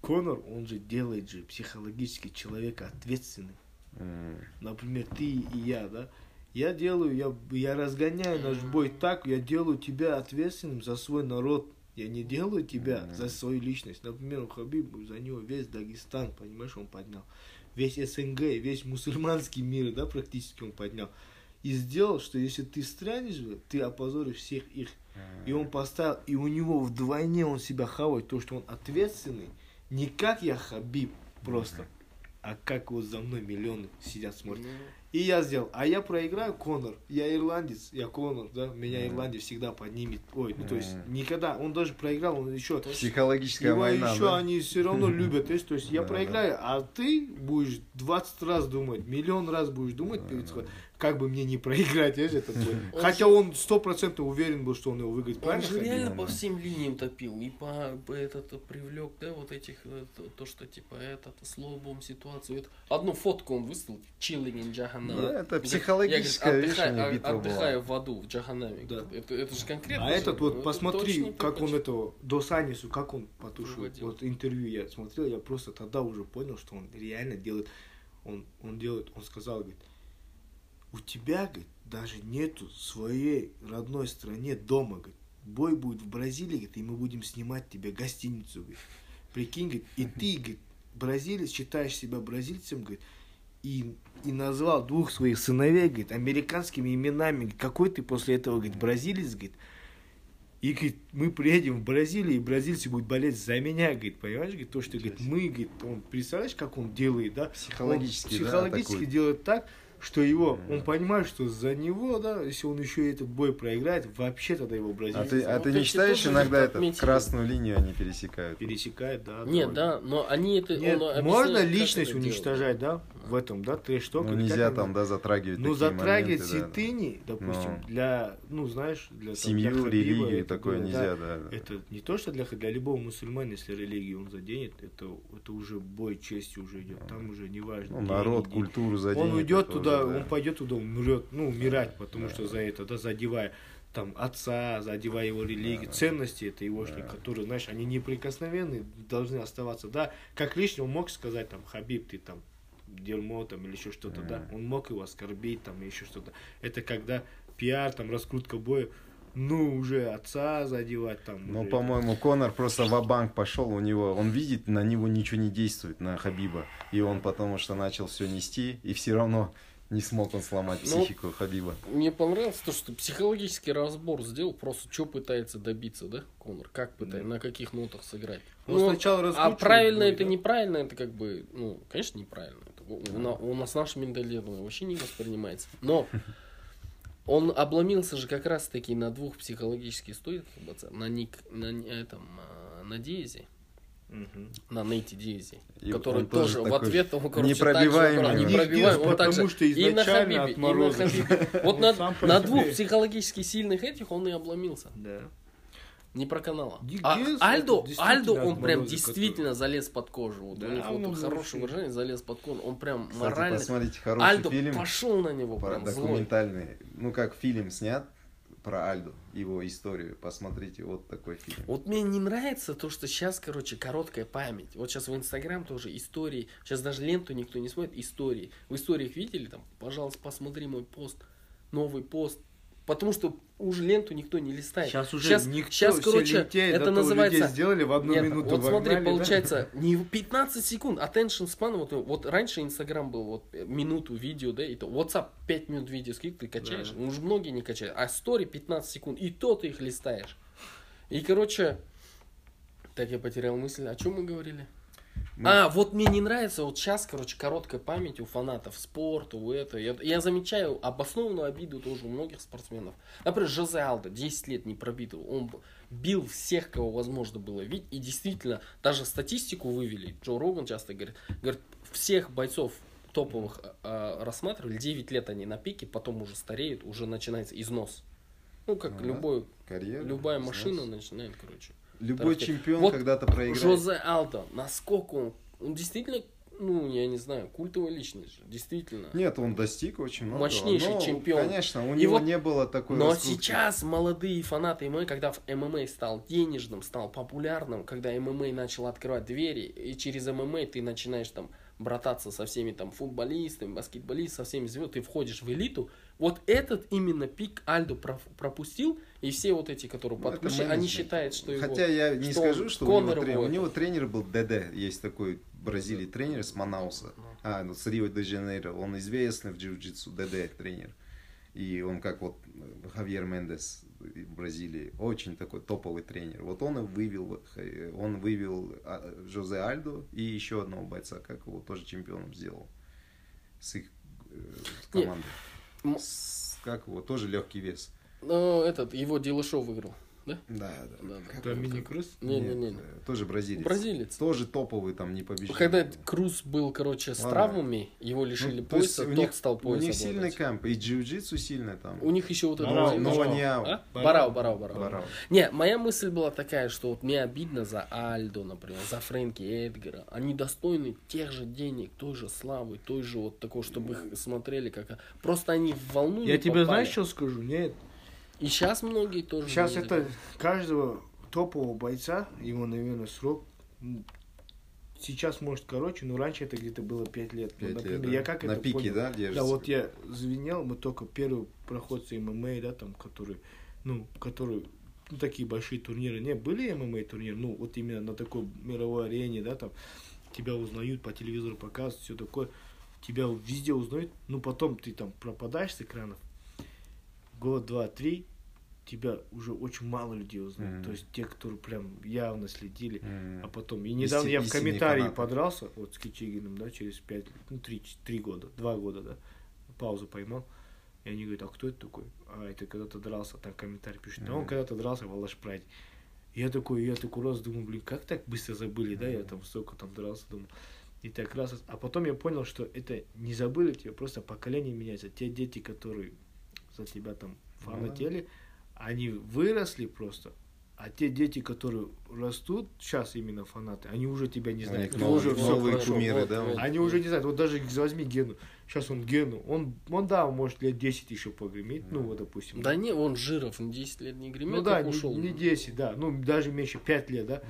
Коннор, он же делает же психологически человека ответственным. М, Например, ты и я, да? Я делаю, я, я разгоняю наш бой так, я делаю тебя ответственным за свой народ. Я не делаю тебя Мгм. за свою личность. Например, у Хабиба, за него весь Дагестан, понимаешь, он поднял. Весь СНГ, весь мусульманский мир, да, практически он поднял. И сделал, что если ты странишь, ты опозоришь всех их. И он поставил, и у него вдвойне он себя хавает, то, что он ответственный. Не как я Хабиб просто, а как вот за мной миллионы сидят, смотрят. Ну, И я сделал. А я проиграю Конор. Я ирландец, я Конор, да. Меня. Ирландия всегда поднимет. Ой, ну то есть никогда. Он даже проиграл, он еще. Психологическая Его война, еще да? они все равно любят. То есть, то есть я Да, проиграю, а ты будешь 20 раз думать, миллион раз будешь думать перед сходом, как бы мне не проиграть, этот бой. Он Хотя же- он сто процентов уверен был, что он его выиграет. Он же реально по всем линиям топил. И по, по этот привлек, да, вот этих, э, то, то, что типа этот, с лобом ситуацию. Это, одну фотку он выставил, chilling in Джаханам. Да, это Я, психологическая, говорит, видишь, у отдыхаю, была. в аду, в Джаханаме. Да. Это, это же конкретно. А же, этот вот, это посмотри, как он этого, до Санису, как он потушил. Выводил. Вот интервью я смотрел, я просто тогда уже понял, что он реально делает, он, он делает, он сказал, говорит, у тебя, говорит, даже нету своей родной стране дома, говорит, бой будет в Бразилии, говорит, и мы будем снимать тебе гостиницу, говорит. Прикинь, говорит, и ты, говорит, бразилец, считаешь себя бразильцем, говорит, и, и назвал двух своих сыновей, говорит, американскими именами. Говорит, Какой ты после этого, говорит, бразилец, говорит. И, говорит, мы приедем в Бразилию, и бразильцы будут болеть за меня, говорит, понимаешь, говорит, то, что, говорит, мы, говорит, он, представляешь, как он делает, да? Психологически, он да, психологически атакует. делает так, что его, он понимает, что за него, да, если он еще и этот бой проиграет, вообще тогда его А бразильцы ты, а ты не считаешь, иногда это красную линию они пересекают? пересекает, да. Нет, довольно. да, но они это... Нет, он можно личность уничтожать, да, в этом, да, трэш-ток. Ну нельзя там, да, затрагивать Ну, затрагивать моменты, да. святыни, допустим, Ну. для, ну, знаешь, для там, для Семью, Хабиба религию, это такое было, нельзя, да. да. да. Это не то, что для, для любого мусульманина, если религию он заденет, это, это уже бой чести уже идет. Там уже не важно. Ну, народ, не день. культуру заденет. Он уйдет туда, уже, да. он пойдет туда, умрет, ну, умирать, потому Да. что за это, да, задевая там отца, задевая его религию, Да. ценности это его, Да. которые, знаешь, они неприкосновенны, должны оставаться. Да, как лишний он мог сказать, там, Хабиб, ты там дерьмо там или еще что-то, да, он мог его оскорбить там и еще что-то. Это когда пиар, там, раскрутка боя, ну, уже отца задевать там. Ну, по-моему, Конор просто в банк пошел, у него, он видит, на него ничего не действует, на Хабиба. И он потому что начал все нести, и все равно не смог он сломать Ну, психику Хабиба. Мне понравилось то, что психологический разбор сделал, просто что пытается добиться, да, Конор? Как пытается, на каких нотах сыграть? Он Ну, сначала а правильно бой, это, да? неправильно, это как бы, ну, конечно, неправильно. У, на- у нас наш менталитет вообще не воспринимается. Но он обломился же как раз таки на двух психологических стойках, на ник, на этом, а, на Диезе, Мгм. на Нейте Диезе, И который тоже тоже в ответ он, короче, непробиваемый. так же, непробиваемый, он так потому же что и на изначально Хабибе, от и на. Хабибе. Вот на, на двух психологически сильных этих он и обломился. Да. Не про канала. А Альдо, Альдо, он прям действительно залез под кожу. Вот Да, у них вот хорошее выражение, залез под кожу. Он прям Кстати, морально... посмотрите хороший Альдо фильм, пошел на него про прям злой. документальный, ну как фильм снят про Альду, его историю. Посмотрите, вот такой фильм. Вот мне не нравится то, что сейчас, короче, короткая память. Вот сейчас в Инстаграм тоже истории. Сейчас даже ленту никто не смотрит. Истории. В историях видели там? Пожалуйста, посмотри мой пост. Новый пост. Потому что уже ленту никто не листает. Сейчас уже Щас- никто, все короче, лентяи, это да называется- сделали в одну Нет, минуту вот смотри, вогнали, да? получается, не в 15 секунд, attention span, вот, вот раньше Инстаграм был вот э, минуту видео, да, и то WhatsApp 5 минут видео скид, ты качаешь, Да. уже многие не качают, а стори 15 секунд, и то ты их листаешь. И, короче, так я потерял мысль, о чем мы говорили? Мы- А, вот мне не нравится, вот сейчас, короче, короткая память у фанатов спорта, у этого. Я, я замечаю обоснованную обиду тоже у многих спортсменов. Например, Жозе Алдо 10 лет не пробитого. Он бил всех, кого возможно было видеть. И действительно, даже статистику вывели. Джо Роган часто говорит, говорит, всех бойцов топовых а, рассматривали, 9 лет они на пике, потом уже стареют, уже начинается износ. Ну, как Ну да. любой, Карьера, любая износ. машина начинает, короче. Любой Тарахтеть. чемпион Вот когда-то проиграет. Жозе Алдо, насколько он, он действительно, ну, я не знаю, культовая личность же, действительно. Нет, он достиг очень много. Мощнейший но, чемпион. Конечно, у И него вот- не было такой Но раскрутки. сейчас молодые фанаты ММА, когда в ММА стал денежным, стал популярным, когда ММА начал открывать двери, и через ММА ты начинаешь там брататься со всеми там футболистами, баскетболистами, со всеми звездами, ты входишь в элиту. Вот этот именно пик Альдо пропустил, и все вот эти, которые Ну, под они считают, что его... Хотя я не что скажу, что у него, Конор тренер, его у него тренер был ДД, есть такой Бразилии тренер с Манауса, а, ну, с Рио-де-Жанейро, он известный в джиу-джитсу, ДД тренер. И он как вот э, Хавьер Мендес в Бразилии, очень такой топовый тренер. Вот он и вывел, э, он вывел а, Жозе Альдо и еще одного бойца, как его тоже чемпионом сделал с их э, командой. С- как его, тоже легкий вес. Ну, этот, его Дилышов выиграл, да? Да, да. Да, да. Это его, мини-кросс? Не-не-не. Нет, э, тоже бразилец. Бразилец. Тоже топовый, там, не побежден. Когда Круз был, короче, с Ладно. травмами, его Ну, лишили то есть пояса, у тот них, стал у пояс них сильный обладать. камп, и джиу-джитсу сильный там. У них еще вот это... Барау, вот- но- Нованьяо. А? Барау. Барау, барау, барау. Барау. Не, моя мысль была такая, что вот мне обидно за Альдо, например, за Фрэнки Эдгара. Они достойны тех же денег, той же славы, той же вот такого, чтобы их смотрели как... Просто они в волну Я не тебе попали. знаешь, что скажу? Нет. И сейчас многие тоже... Сейчас это каждого топового бойца, его, наверное, срок сейчас может короче, но раньше это где-то было 5 лет. Пять Вот, лет, например, да. я как На это пике, понял? да, держится? Да, вот я звенел, мы только первый проход с ММА, да, там, который, ну, который, ну, такие большие турниры. Не, были ММА турниры, ну, вот именно на такой мировой арене, да, там, тебя узнают, по телевизору показывают, все такое, тебя везде узнают, ну, потом ты там пропадаешь с экранов, год, два, три, тебя уже очень мало людей узнают. Мгм. То есть те, которые прям явно следили. М. А потом, и недавно я в комментарии фанаты. подрался, вот с Кичигиным, да, через пять, ну, три, три года, два года, да, паузу поймал. И они говорят, а кто это такой? А, это когда-то дрался, там комментарий пишет, а он Мгм. когда-то дрался в Алашпраде. Я такой, я такой раз думаю, блин, как так быстро забыли, да, я там столько там дрался, думаю. И так раз, а потом я понял, что это не забыли тебя, просто поколение меняется. Те дети, которые за тебя там Ну фанатели, они выросли просто, а те дети, которые растут, сейчас именно фанаты, они уже тебя не знают. новые- уже новые прошёл. кумиры, вот, да? вот. Они уже не знают. Вот даже возьми Гену. Сейчас он Гену. Он, он да, он может лет 10 еще погреметь. Ну, вот, допустим. Да не, он Жиров, он 10 лет не гремел, ну да, как не, ушел. не 10, да. Ну, даже меньше, 5 лет, да.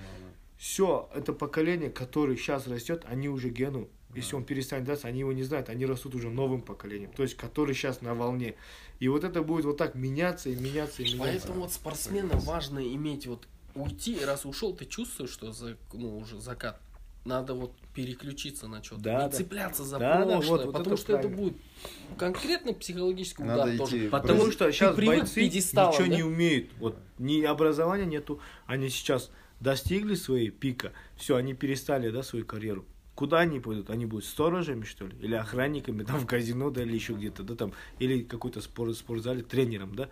Все, это поколение, которое сейчас растет, они уже Гену Если он перестанет драться, они его не знают, они растут уже новым поколением, то есть который сейчас на волне. И вот это будет вот так меняться и меняться и меняться. Поэтому вот спортсменам важно иметь вот уйти, раз ушел, ты чувствуешь, что за, ну, уже закат. Надо вот переключиться на что-то, Да, не да. цепляться за Да, да, прошлое, вот- вот потому это что это правильно. будет конкретный психологический Надо удар идти тоже. в Потому Ты что сейчас бойцы ничего да? не умеют. Вот ни образования нету, они сейчас достигли своей пика, все, они перестали, да, свою карьеру. Куда они пойдут? Они будут сторожами, что ли? Или охранниками там в казино, да, или еще где-то, да, там, или какой-то спорт, спортзале тренером, да?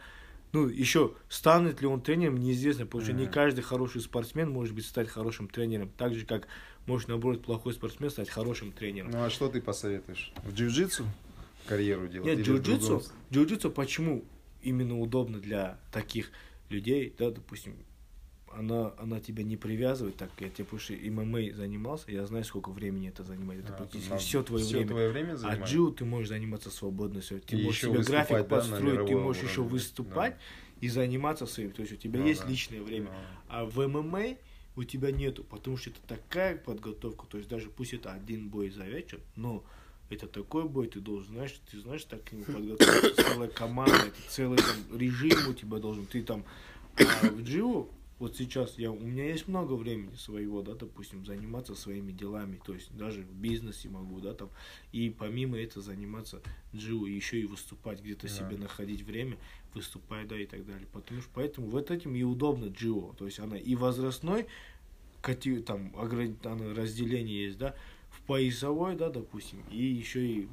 Ну, еще станет ли он тренером, неизвестно, потому что не каждый хороший спортсмен может быть стать хорошим тренером. Так же, как может, наоборот, плохой спортсмен стать хорошим тренером. Ну а что ты посоветуешь? В джиу-джитсу карьеру делать? Нет, джиу-джитсу, джиу-джитсу почему именно удобно для таких людей, да, допустим, она, она тебя не привязывает, так я тебе, что ММА занимался, я знаю, сколько времени это занимает, это А, практически все твое всё время. твое время А джиу ты можешь заниматься свободно, всё. ты И можешь еще себе график да, построить, ты можешь еще уровне, выступать и заниматься своим, то есть у тебя Ну есть да. личное время. Ну. А в ММА у тебя нету, потому что это такая подготовка, то есть даже пусть это один бой за вечер, но это такой бой, ты должен, знаешь, ты знаешь, так к нему подготовиться, целая команда, это целый там режим у тебя должен, ты там, а в джиу, вот сейчас я, у меня есть много времени своего, да, допустим, заниматься своими делами, то есть даже в бизнесе могу, да, там, и помимо этого заниматься джиу, еще и выступать, где-то Да. себе находить время, выступать, да, и так далее. Потому что поэтому вот этим и удобно джио, то есть она и возрастной, там, разделение есть, да, в поясовой, да, допустим, и еще и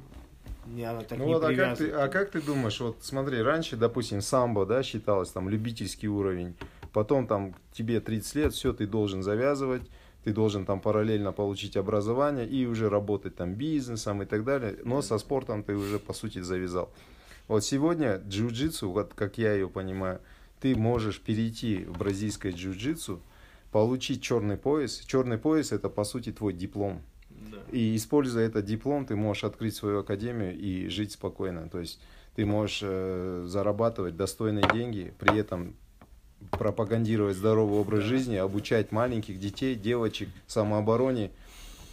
не она так Ну не вот, а как, ты, а как ты думаешь, вот смотри, раньше, допустим, самбо, да, считалось там любительский уровень, потом там тебе 30 лет, все, ты должен завязывать, ты должен там параллельно получить образование и уже работать там бизнесом и так далее, но со спортом ты уже, по сути, завязал. Вот сегодня джиу-джитсу, вот как я ее понимаю, ты можешь перейти в бразильское джиу-джитсу, получить черный пояс. Черный пояс это, по сути, твой диплом. Да. И используя этот диплом, ты можешь открыть свою академию и жить спокойно. То есть ты можешь э, зарабатывать достойные деньги, при этом пропагандировать здоровый образ жизни, обучать маленьких детей, девочек самообороне.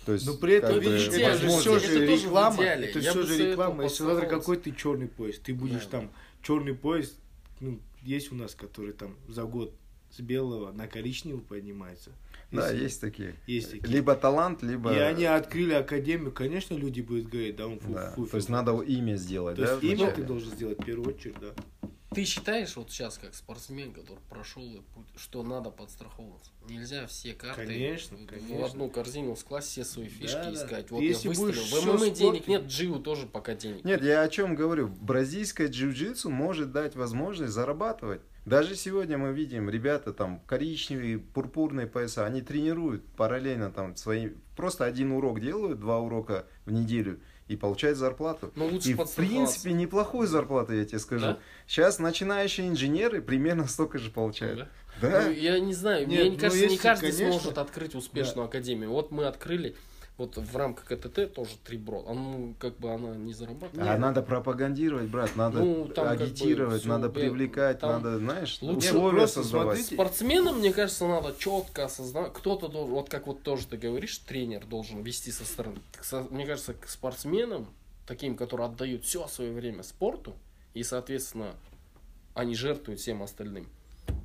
То есть, Но при этом, как бы, видишь, это возможно. все это же реклама. Это все же реклама. Если смотри, подстраховаться. какой ты черный пояс, ты будешь Да. там черный пояс, ну, есть у нас, который там за год с белого на коричневый поднимается. Да, Если- есть такие. Есть такие. Либо талант, либо... И они открыли академию, конечно, люди будут говорить, да, он фу, Да, фу, То есть фу. надо имя сделать, То да? есть имя ты должен сделать в первую очередь, да. Ты считаешь, вот сейчас, как спортсмен, который прошел, путь, что надо подстраховываться? Нельзя все карты Конечно, в- в конечно. одну корзину скласть, все свои фишки Да, да. искать. Ты Вот если я выстрелил. В ММА в денег спорте- нет, джиу тоже пока денег Нет, я о чем говорю. Бразильское джиу-джитсу может дать возможность зарабатывать. Даже сегодня мы видим, ребята там коричневые, пурпурные пояса, они тренируют параллельно там свои, просто один урок делают, два урока в неделю и получают зарплату. Но лучше и в принципе неплохую зарплату, я тебе скажу. Да? Сейчас начинающие инженеры примерно столько же получают. Да? Да? Ну, я не знаю, Нет, мне ну, кажется, не если, каждый конечно, сможет открыть успешную академию. Вот мы открыли, вот в рамках КТТ тоже три брод. А ну, как бы она не зарабатывает. А надо пропагандировать, брат, надо Ну, там как бы агитировать, надо привлекать, там надо, знаешь, лучше условия создавать. смотрите, Спортсменам, мне кажется, надо четко осознавать. Кто-то должен, вот как вот тоже ты говоришь, тренер должен вести со стороны. К со- Мне кажется, к спортсменам, таким, которые отдают все свое время спорту, и, соответственно, они жертвуют всем остальным.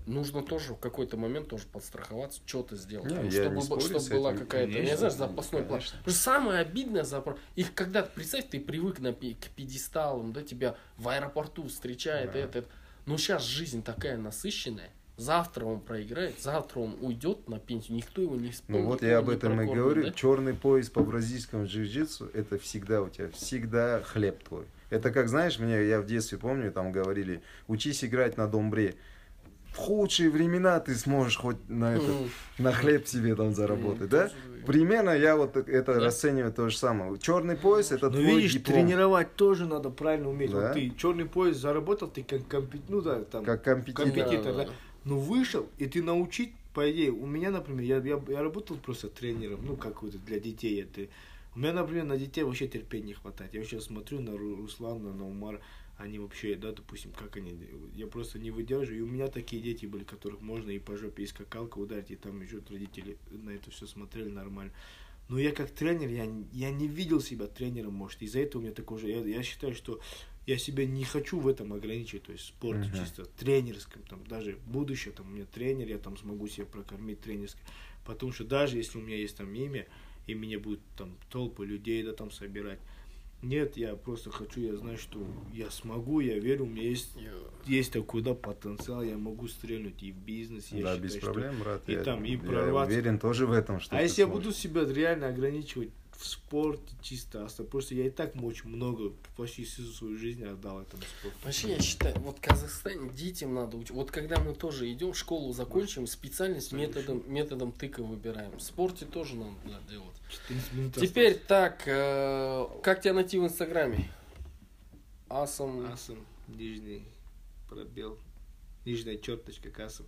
Нужно тоже в какой-то момент тоже подстраховаться, что-то сделать. Не, Ну, я чтобы, не спорю чтобы с была этим. какая-то, не знаю, запасной план. конечно. Потому что самое обидное за их когда представь, ты привык на, к пьедесталам, да, тебя в аэропорту встречает Да. это, это. Но сейчас жизнь такая насыщенная. Завтра он проиграет, завтра он уйдет на пенсию, никто его не вспомнит. Ну вот я об этом и говорю. да? Черный пояс по бразильскому джиу-джитсу это всегда у тебя, всегда хлеб твой. Это как, знаешь, мне, я в детстве помню, там говорили, учись играть на домбре. В худшие времена ты сможешь хоть на, это, на хлеб себе там заработать, да? Примерно я вот это Да. расцениваю то же самое. Черный пояс это Но твой Ну, видишь, диплом. тренировать тоже надо правильно уметь. Да. Вот ты черный пояс заработал, ты как компи- ну да, там, Как компетитор. компетитор, Да, да. Ну вышел, и ты научить, по идее, у меня, например, я, я, я работал просто тренером, ну какой-то для детей это. У меня, например, на детей вообще терпения не хватает. Я сейчас смотрю на Ру- Руслана, на Умара, они вообще, да, допустим, как они, я просто не выдерживаю. И у меня такие дети были, которых можно и по жопе, и скакалка ударить, и там еще родители на это все смотрели нормально. Но я как тренер, я, я не видел себя тренером, может, из-за этого у меня такое же, я, я считаю, что я себя не хочу в этом ограничивать, то есть спорте Мгм. чисто тренерском, там даже будущее, там у меня тренер, я там смогу себя прокормить тренерски, потому что даже если у меня есть там имя, и меня будут там толпы людей, да, там собирать, нет, я просто хочу, я знаю, что я смогу, я верю, у меня есть, есть такой, да, потенциал, я могу стрельнуть и в бизнесе, я да, считаю, без что- проблем, брат. и я, там, и я прорваться. уверен тоже в этом, что а если я сможешь. буду себя реально ограничивать в спорте чисто, а просто я и так очень много, почти всю свою жизнь отдал этому спорту. Вообще, я считаю, вот в Казахстане детям надо учить. Вот когда мы тоже идем, школу закончим, специальность методом, методом тыка выбираем. В спорте тоже надо делать. 14 минут Теперь так, э, как тебя найти в Инстаграме? Асом, осталось. Асом, нижний пробел, нижняя черточка кассом.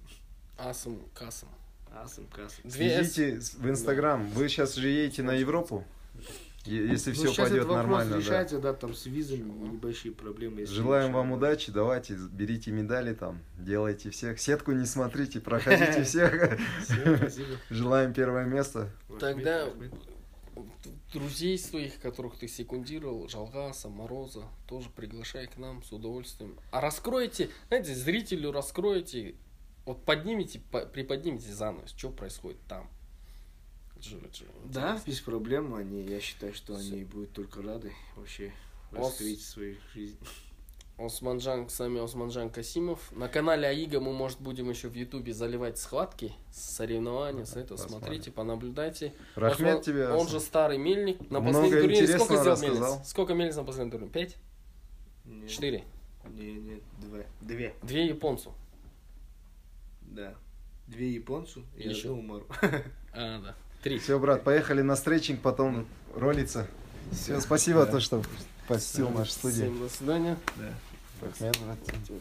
Асом, Касом. Асом, кассом. Две. Следите в Инстаграм. Вы сейчас же едете на Европу? Если Ну, все пойдет нормально, да. решается, да. там с визами небольшие проблемы. если Желаем вам удачи, давайте, берите медали там, делайте всех. Сетку не смотрите, проходите всех. Желаем первое место. Тогда друзей своих, которых ты секундировал, Жалгаса, Мороза, тоже приглашай к нам с удовольствием. А раскройте, знаете, зрителю раскройте, вот поднимите, по- приподнимите занавес, что происходит там. Да, без проблем. Они, я считаю, что они будут только рады вообще Ос- раскрыть свою жизнь. Османджан, с вами Османджан Касимов. На канале Аига мы, может, будем еще в Ютубе заливать схватки, соревнования, с этого посмотрим. смотрите, понаблюдайте. Рахмет Осман- тебе. Он же старый мельник. На последнем турнире сколько сделал мельниц? рассказал. Сколько мельниц на последнем турнире? Пять? Не, Четыре? Не, не, два. Две. Две японцу. Да. Две японцу и Еще. одну умару. А, да. Три. Все, брат, поехали на стретчинг, потом ролиться. Все, спасибо, да. то, что посетил да. наш студию. Всем до свидания. Да. Привет, брат. Тебе.